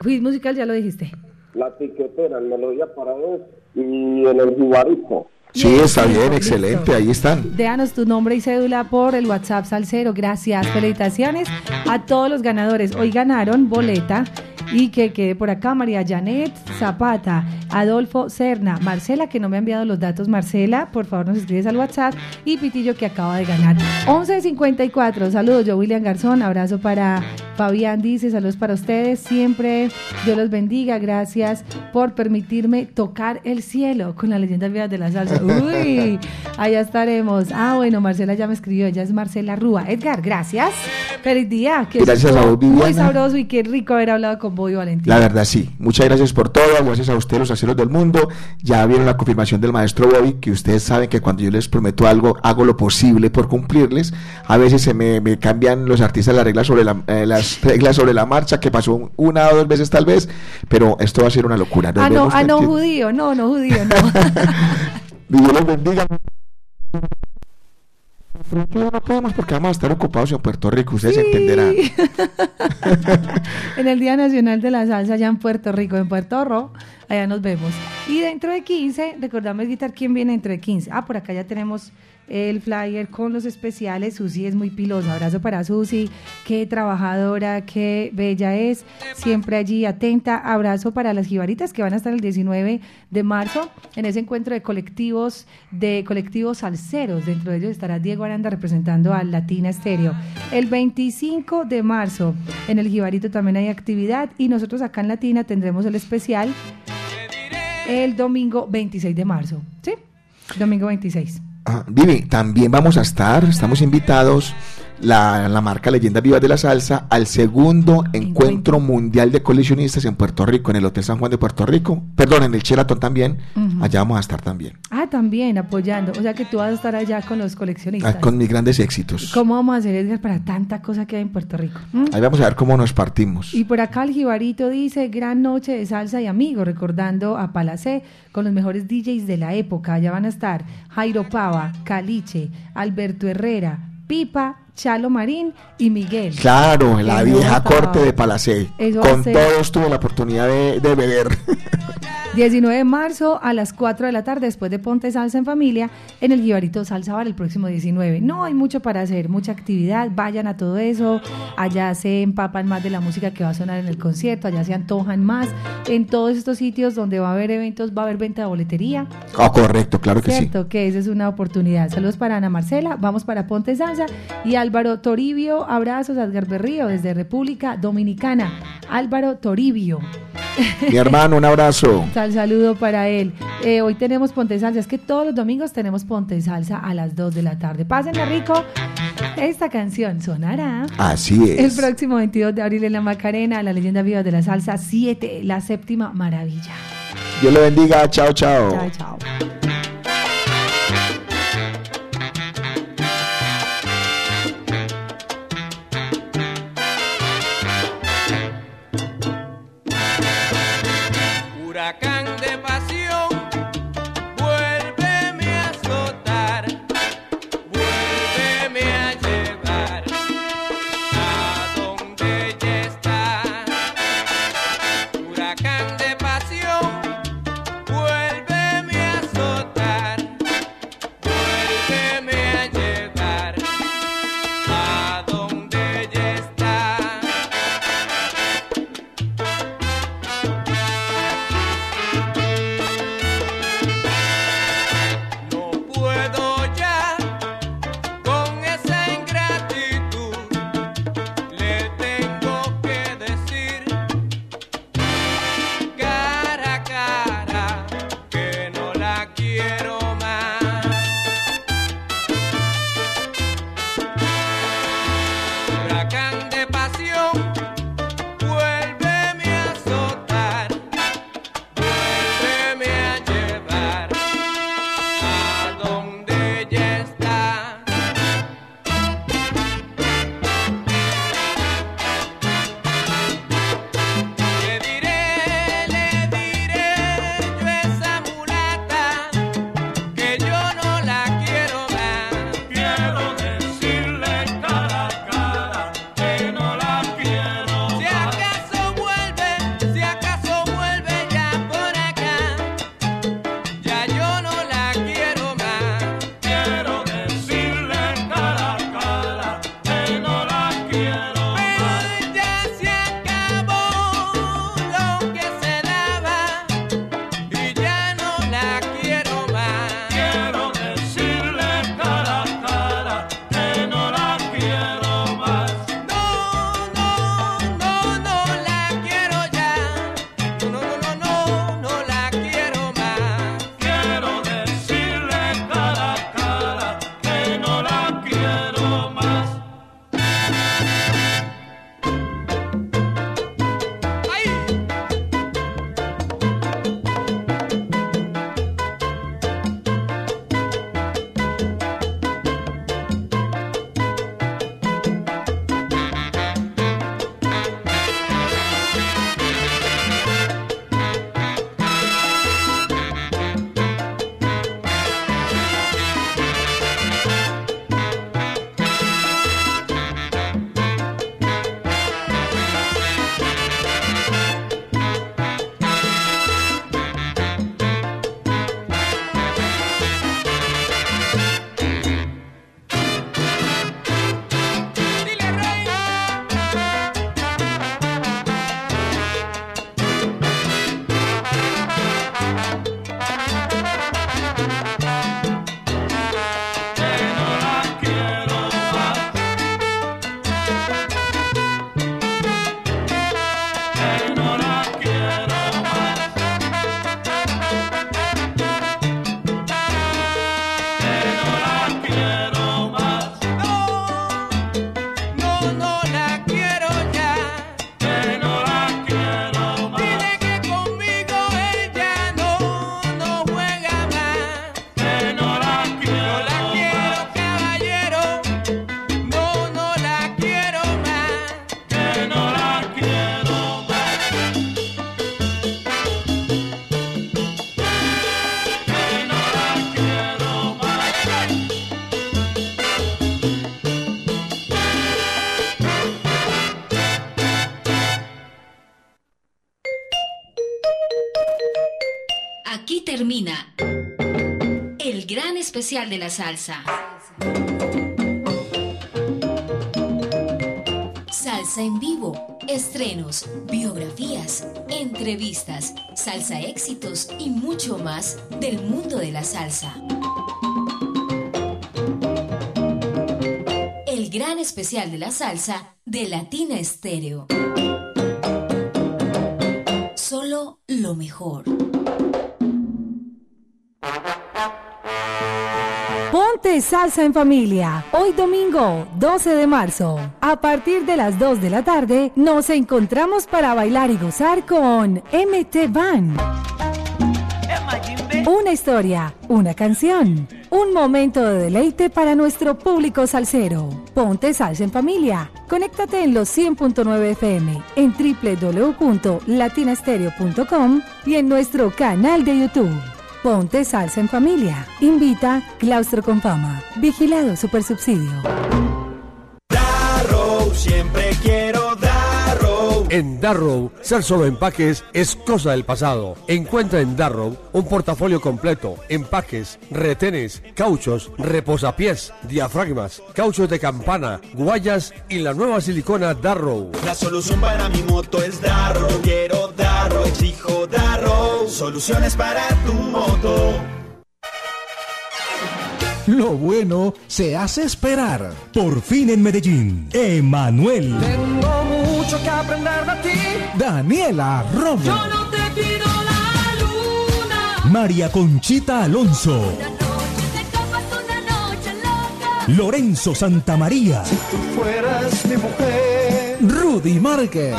Quiz musical, ya lo dijiste. La Piquetera, en Melodía para dos. Y en el Jibarito. Sí, está bien, Listo. excelente, ahí están. Déjanos tu nombre y cédula por el WhatsApp Salcero. Gracias. Felicitaciones a todos los ganadores. Hoy ganaron boleta y que quede por acá María Janet Zapata, Adolfo Serna, Marcela, que no me ha enviado los datos. Marcela, por favor nos escribes al WhatsApp. Y Pitillo, que acaba de ganar. 11.54. Saludos, yo William Garzón. Abrazo para Fabián, dice saludos para ustedes. Siempre Dios los bendiga. Gracias por permitirme tocar el cielo con la leyenda vivas de la salsa. Uy, allá estaremos. Ah, bueno, Marcela ya me escribió. Ella es Marcela Rúa. Edgar, gracias. Feliz día. Que Gracias a vos. Muy sabroso y qué rico haber hablado con vos y Valentín. La verdad, sí. Muchas gracias por todo. Gracias a ustedes, los aceros del mundo. Ya vieron la confirmación del maestro Bobby, que ustedes saben que cuando yo les prometo algo, hago lo posible por cumplirles. A veces se me, me cambian los artistas las reglas sobre la, eh, las reglas sobre la marcha, que pasó una o dos veces tal vez, pero esto va a ser una locura. Nos Ah, no, ah, no, judío. No, no, judío, no. Dios los bendiga. No podemos porque vamos a estar ocupados en Puerto Rico, ustedes entenderán. en el Día Nacional de la Salsa allá en Puerto Rico, en Puerto Rico, allá nos vemos. Y dentro de 15, recordamos guitar quién viene dentro de 15. Ah, por acá ya tenemos el flyer con los especiales. Susi es muy pilosa. Abrazo para Susi, qué trabajadora, qué bella es, siempre allí atenta. Abrazo para las jibaritas que van a estar el 19 de marzo en ese encuentro de colectivos, de colectivos salseros. Dentro de ellos estará Diego Aranda representando al Latina Estéreo. El 25 de marzo en el Jibarito también hay actividad y nosotros acá en Latina tendremos el especial el domingo 26 de marzo. ¿Sí? Domingo 26. Ah, Vivi, también vamos a estar, estamos invitados, la, la marca Leyenda Viva de la Salsa, al segundo encuentro mundial de coleccionistas en Puerto Rico, en el Hotel San Juan de Puerto Rico, perdón, en el Sheraton también, allá vamos a estar también, Ah, también apoyando. O sea que tú vas a estar allá con los coleccionistas. ah, con mis grandes éxitos. ¿Cómo vamos a hacer, Edgar, para tanta cosa que hay en Puerto Rico? ¿Mm? Ahí vamos a ver cómo nos partimos. Y por acá el Jibarito dice, gran noche de salsa y amigos, recordando a Palacé con los mejores DJs de la época. Allá van a estar Jairo Pava, Caliche, Alberto Herrera, Pipa, Chalo Marín y Miguel. Claro, la vieja corte de Palacé. Con todos tuve la oportunidad de, de beber. 19 de marzo a las 4 de la tarde, después de Ponte Salsa en Familia, en el Jibarito Salsa Bar el próximo 19. No hay mucho para hacer, mucha actividad, vayan a todo eso, allá se empapan más de la música que va a sonar en el concierto, allá se antojan más. En todos estos sitios donde va a haber eventos, va a haber venta de boletería. Ah, correcto, claro que sí. Cierto, que esa es una oportunidad. Saludos para Ana Marcela, vamos para Ponte Salsa y Álvaro Toribio, abrazos Edgar Berrío desde República Dominicana. Álvaro Toribio. Mi hermano, un abrazo. Sal saludo para él. Eh, hoy tenemos Ponte Salsa. Es que todos los domingos tenemos Ponte Salsa a las 2 de la tarde. Pásenla rico. Esta canción sonará Así el es. próximo 22 de abril en la Macarena, la leyenda viva de la salsa 7, la séptima maravilla. Dios le bendiga, chao, chao. Chao, chao. Especial de la salsa. Salsa en vivo, estrenos, biografías, entrevistas, salsa éxitos y mucho más del mundo de la salsa. El gran especial de la salsa de Latina Estéreo. Solo lo mejor. Salsa en familia. Hoy domingo 12 de marzo. A partir de las 2 de la tarde nos encontramos para bailar y gozar con MT Van. Una historia, una canción, un momento de deleite para nuestro público salsero. Ponte salsa en familia. Conéctate en los 100.9 FM, en www.latinastereo.com y en nuestro canal de YouTube. Ponte salsa en familia. Invita Claustro con Fama. Vigilado Supersubsidio. Darrow, siempre quiero Darrow. En Darrow, ser solo empaques es cosa del pasado. Encuentra en Darrow un portafolio completo, empaques, retenes, cauchos, reposapiés, diafragmas, cauchos de campana, guayas y la nueva silicona Darrow. La solución para mi moto es Darrow. Quiero Darrow, exijo Darrow. Soluciones para tu moto. Lo bueno se hace esperar. Por fin en Medellín, Emanuel, Tengo mucho que aprender de ti. Daniela Romo, Yo no te pido la luna. María Conchita Alonso, Lorenzo Santamaría, Tú fueras mi mujer. Rudy Márquez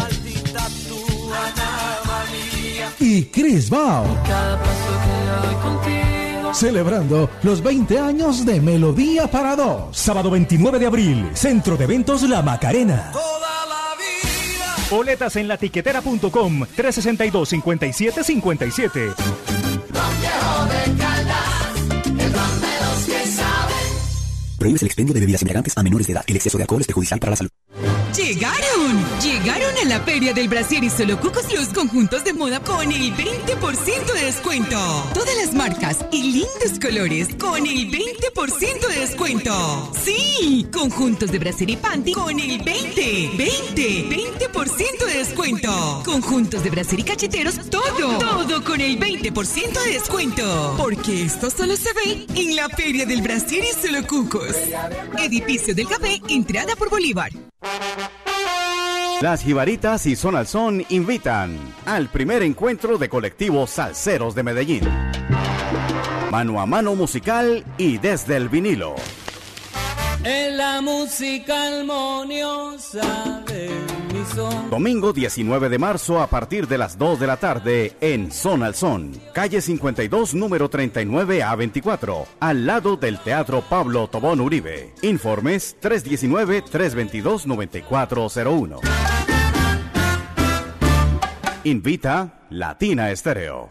y Chris Bao. Cada paso que doy contigo. Celebrando los 20 años de Melodía para Dos. Sábado 29 de abril, Centro de Eventos La Macarena. Boletas en latiquetera.com 362-5757. Prohíbes el expendio de bebidas embriagantes a menores de edad. El exceso de alcohol es perjudicial para la salud. A la feria del brasier y solo cucos los conjuntos de moda con el 20% de descuento. Todas las marcas y lindos colores con el 20% de descuento. Sí, conjuntos de brasier y panty con el 20, 20, 20% de descuento. Conjuntos de brasier y cacheteros, todo, todo con el 20% de descuento. Porque esto solo se ve en la feria del brasier y solo cucos. Edificio del Café, entrada por Bolívar. Las Jibaritas y Son al Son invitan al primer encuentro de colectivos salseros de Medellín. Mano a mano musical y desde el vinilo. En la música armoniosa de. Domingo 19 de marzo a partir de las 2 de la tarde en Son al Son, calle 52, número 39 a 24, al lado del Teatro Pablo Tobón Uribe. Informes 319-322-9401. Invita Latina Estéreo.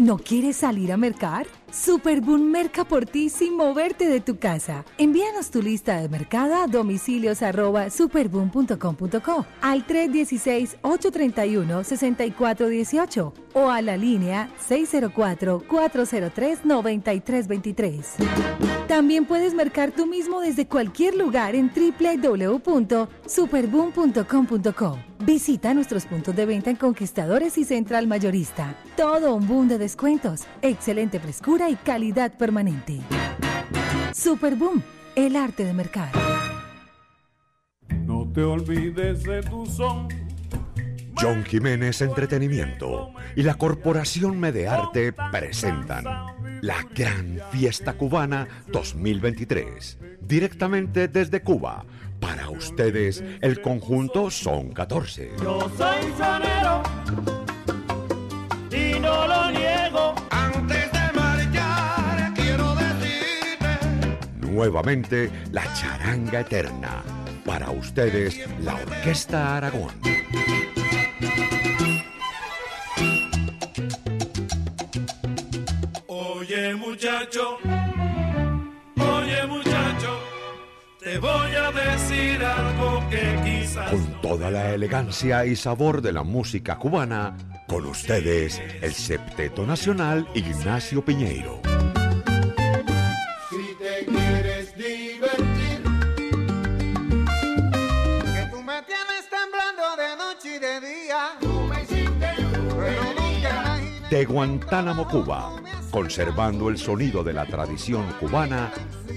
¿No quieres salir a mercar? Superboom merca por ti sin moverte de tu casa. Envíanos tu lista de mercado a domicilios arroba superboom.com.co al 316-831-6418 o a la línea 604-403-9323. También puedes mercar tú mismo desde cualquier lugar en www.superboom.com.co. Visita nuestros puntos de venta en Conquistadores y Central Mayorista. Todo un boom de descuentos, excelente frescura y calidad permanente. Superboom, el arte de mercar. No te olvides de tu son. John Jiménez Entretenimiento y la Corporación Medearte presentan la Gran Fiesta Cubana 2023, directamente desde Cuba. Para ustedes, el conjunto Son 14. Yo soy sonero y no lo niego. Nuevamente, la Charanga Eterna. Para ustedes, la Orquesta Aragón. Oye muchacho, oye muchacho, te voy a decir algo que quizás. Con toda la elegancia y sabor de la música cubana, con ustedes, el septeto nacional Ignacio Piñeiro. De Guantánamo, Cuba, conservando el sonido de la tradición cubana,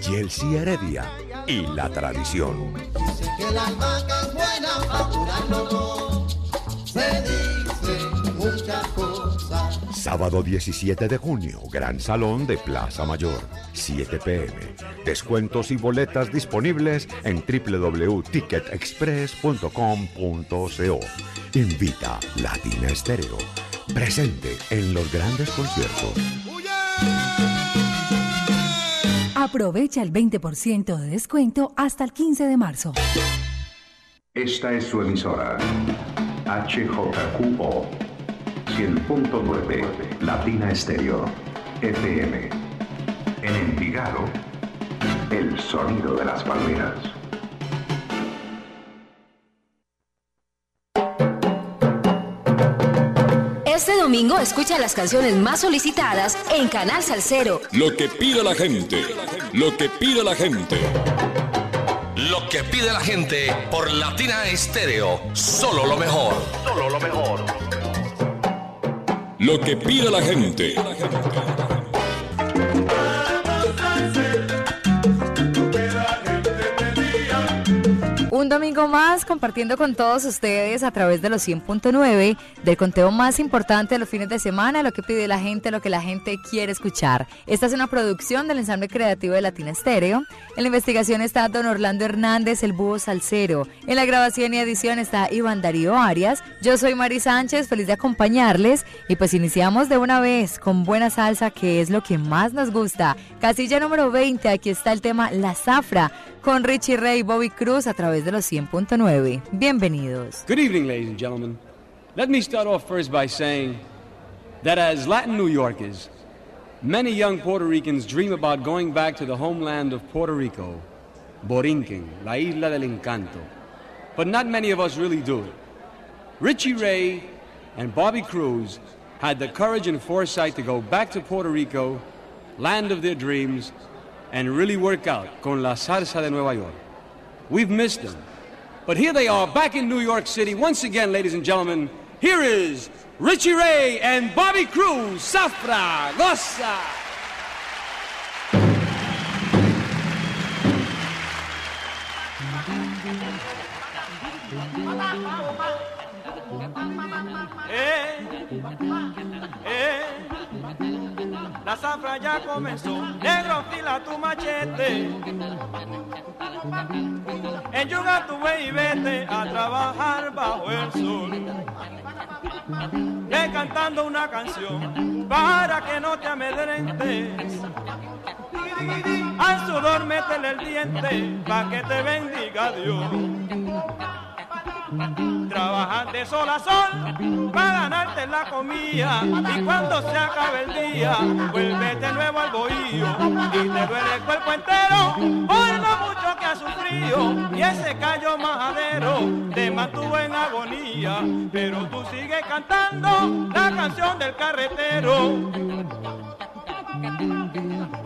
Yelsi Heredia y la tradición. Dice que la albahaca es buena para curar dolor. Se dice muchas cosas. Sábado 17 de junio, Gran Salón de Plaza Mayor, 7 pm. Descuentos y boletas disponibles en www.ticketexpress.com.co. Invita Latina Estéreo. Presente en los grandes conciertos. Aprovecha el 20% de descuento hasta el 15 de marzo. Esta es su emisora. HJQO 100.9 Latina Estéreo FM. En Envigado, el sonido de las palmeras. Este domingo escucha las canciones más solicitadas en Canal Salcero. Lo que pide la gente. Lo que pide la gente. Lo que pide la gente por Latina Estéreo. Solo lo mejor. Solo lo mejor. Lo que pide la gente. Un domingo más compartiendo con todos ustedes a través de los 100.9 del conteo más importante de los fines de semana, lo que pide la gente, lo que la gente quiere escuchar. Esta es una producción del ensamble creativo de Latina Estéreo. En la investigación está don Orlando Hernández, el búho salsero. En la grabación y edición está Iván Darío Arias. Yo soy Mari Sánchez, feliz de acompañarles. Y pues iniciamos de una vez con buena salsa, que es lo que más nos gusta. Casilla número 20, aquí está el tema La Zafra con Richie Ray y Bobby Cruz a través de los 100.9. Bienvenidos. Good evening, ladies and gentlemen. Let me start off first by saying that as Latin New Yorkers, many young Puerto Ricans dream about going back to the homeland of Puerto Rico, Borinquen, la isla del encanto. But not many of us really do. Richie Ray and Bobby Cruz had the courage and foresight to go back to Puerto Rico, land of their dreams, and really work out con la salsa de Nueva York. We've missed them. But here they are back in New York City once again, ladies and gentlemen. Here is Richie Ray and Bobby Cruz, Safra, Goza. Eh, eh, la zafra ya comenzó, negro fila tu machete. Enjuga tu buey y vete a trabajar bajo el sol. Ve cantando una canción para que no te amedrentes. Al sudor métele el diente para que te bendiga Dios. Trabajar de sol a sol para ganarte la comida y cuando se acabe el día vuelve de nuevo al bohío y te duele el cuerpo entero por lo mucho que has sufrido y ese callo majadero te mantuvo en agonía pero tú sigues cantando la canción del carretero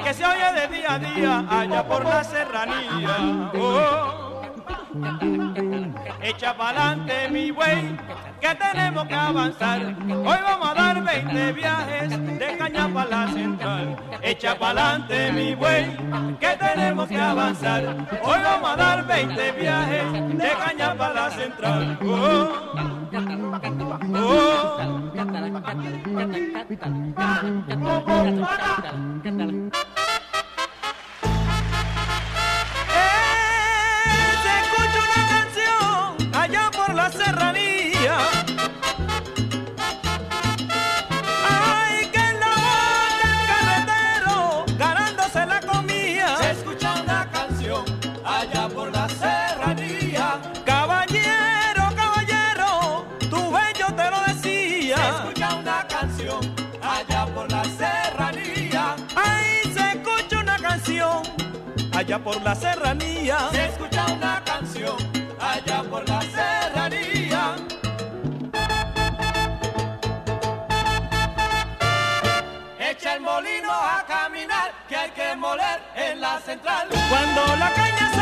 que se oye de día a día allá por la serranía. Oh. Echa pa'lante mi güey, que tenemos que avanzar. Hoy vamos a dar 20 viajes de caña para la central. Echa pa'lante mi güey, que tenemos que avanzar. Hoy vamos a dar 20 viajes de caña para la central. Oh, oh. se allá por la serranía se escucha una canción, allá por la serranía. Echa el molino a caminar, que hay que moler en la central. Cuando la caña se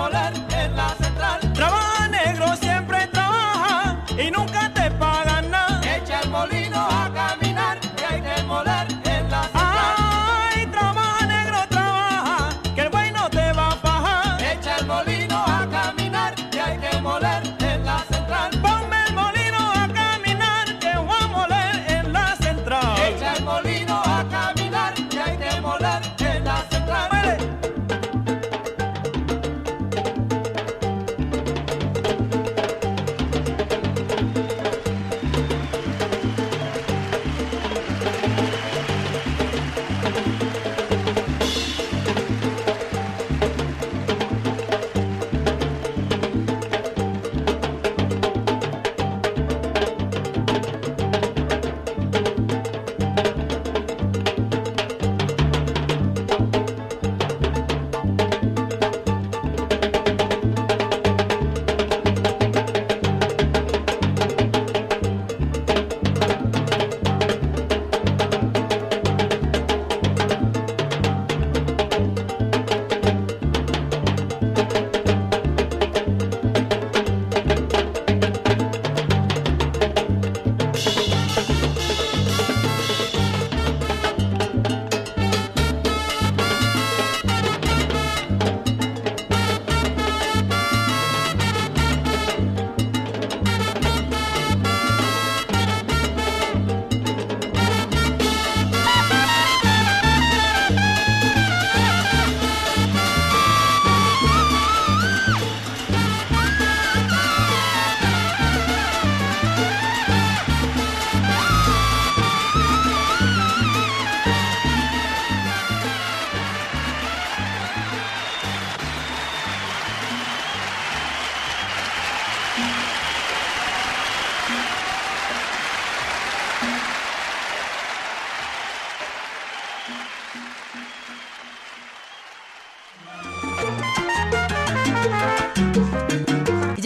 moler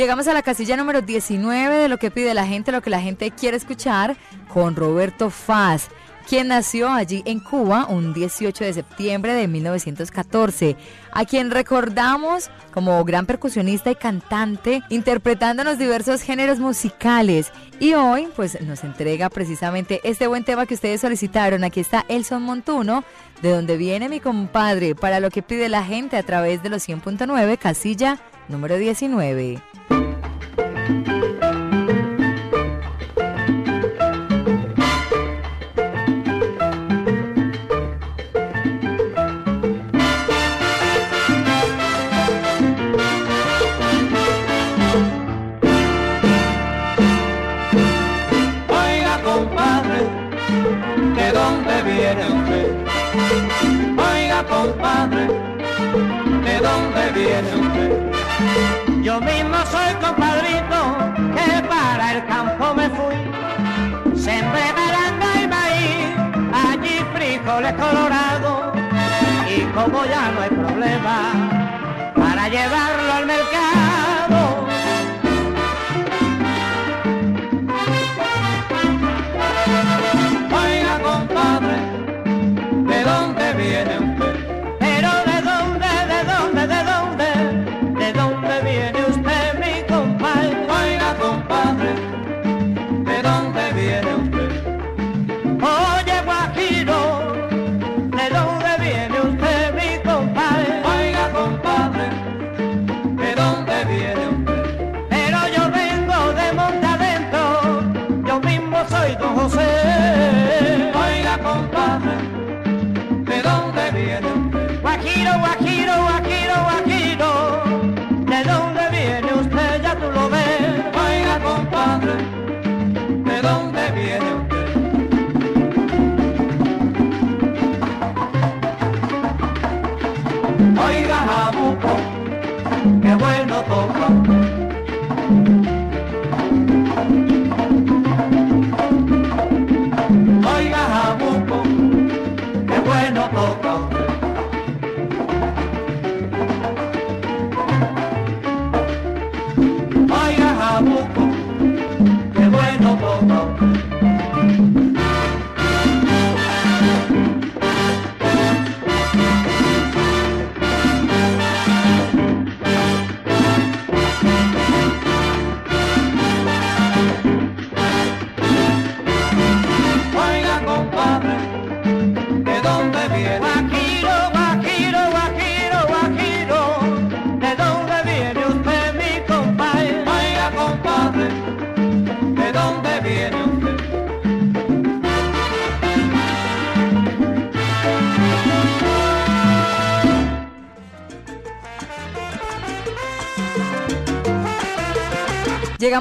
llegamos a la casilla número 19 de lo que pide la gente, lo que la gente quiere escuchar, con Roberto Faz quien nació allí en Cuba un 18 de septiembre de 1914, a quien recordamos como gran percusionista y cantante, interpretándonos diversos géneros musicales. Y hoy, pues, nos entrega precisamente este buen tema que ustedes solicitaron. Aquí está Elson Montuno, de donde viene mi compadre, para lo que pide la gente a través de los 100.9, casilla número 19.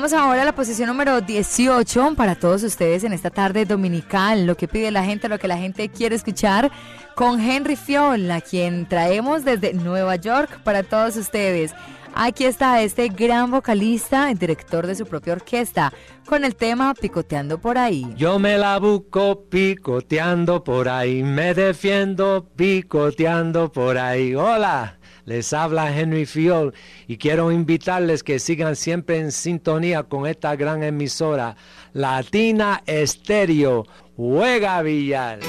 Llegamos ahora a la posición número 18 para todos ustedes en esta tarde dominical, lo que pide la gente, lo que la gente quiere escuchar, con Henry Fiol, a quien traemos desde Nueva York para todos ustedes. Aquí está este gran vocalista y director de su propia orquesta, con el tema Picoteando por ahí. Yo me la busco picoteando por ahí, me defiendo picoteando por ahí. Hola, les habla Henry Fiol y quiero invitarles que sigan siempre en sintonía con esta gran emisora Latina Estéreo. Juega Villar.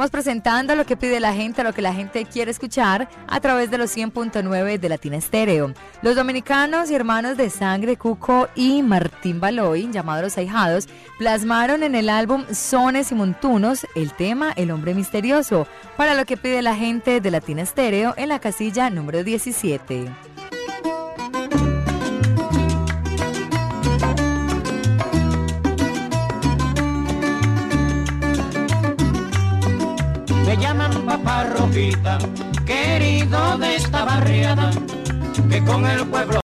Estamos presentando lo que pide la gente, lo que la gente quiere escuchar a través de los 100.9 de Latina Estéreo. Los dominicanos y hermanos de sangre Cuco y Martín Baloy, llamados Los Ahijados, plasmaron en el álbum Sones y Montunos el tema El Hombre Misterioso, para lo que pide la gente de Latina Estéreo en la casilla número 17. Con el pueblo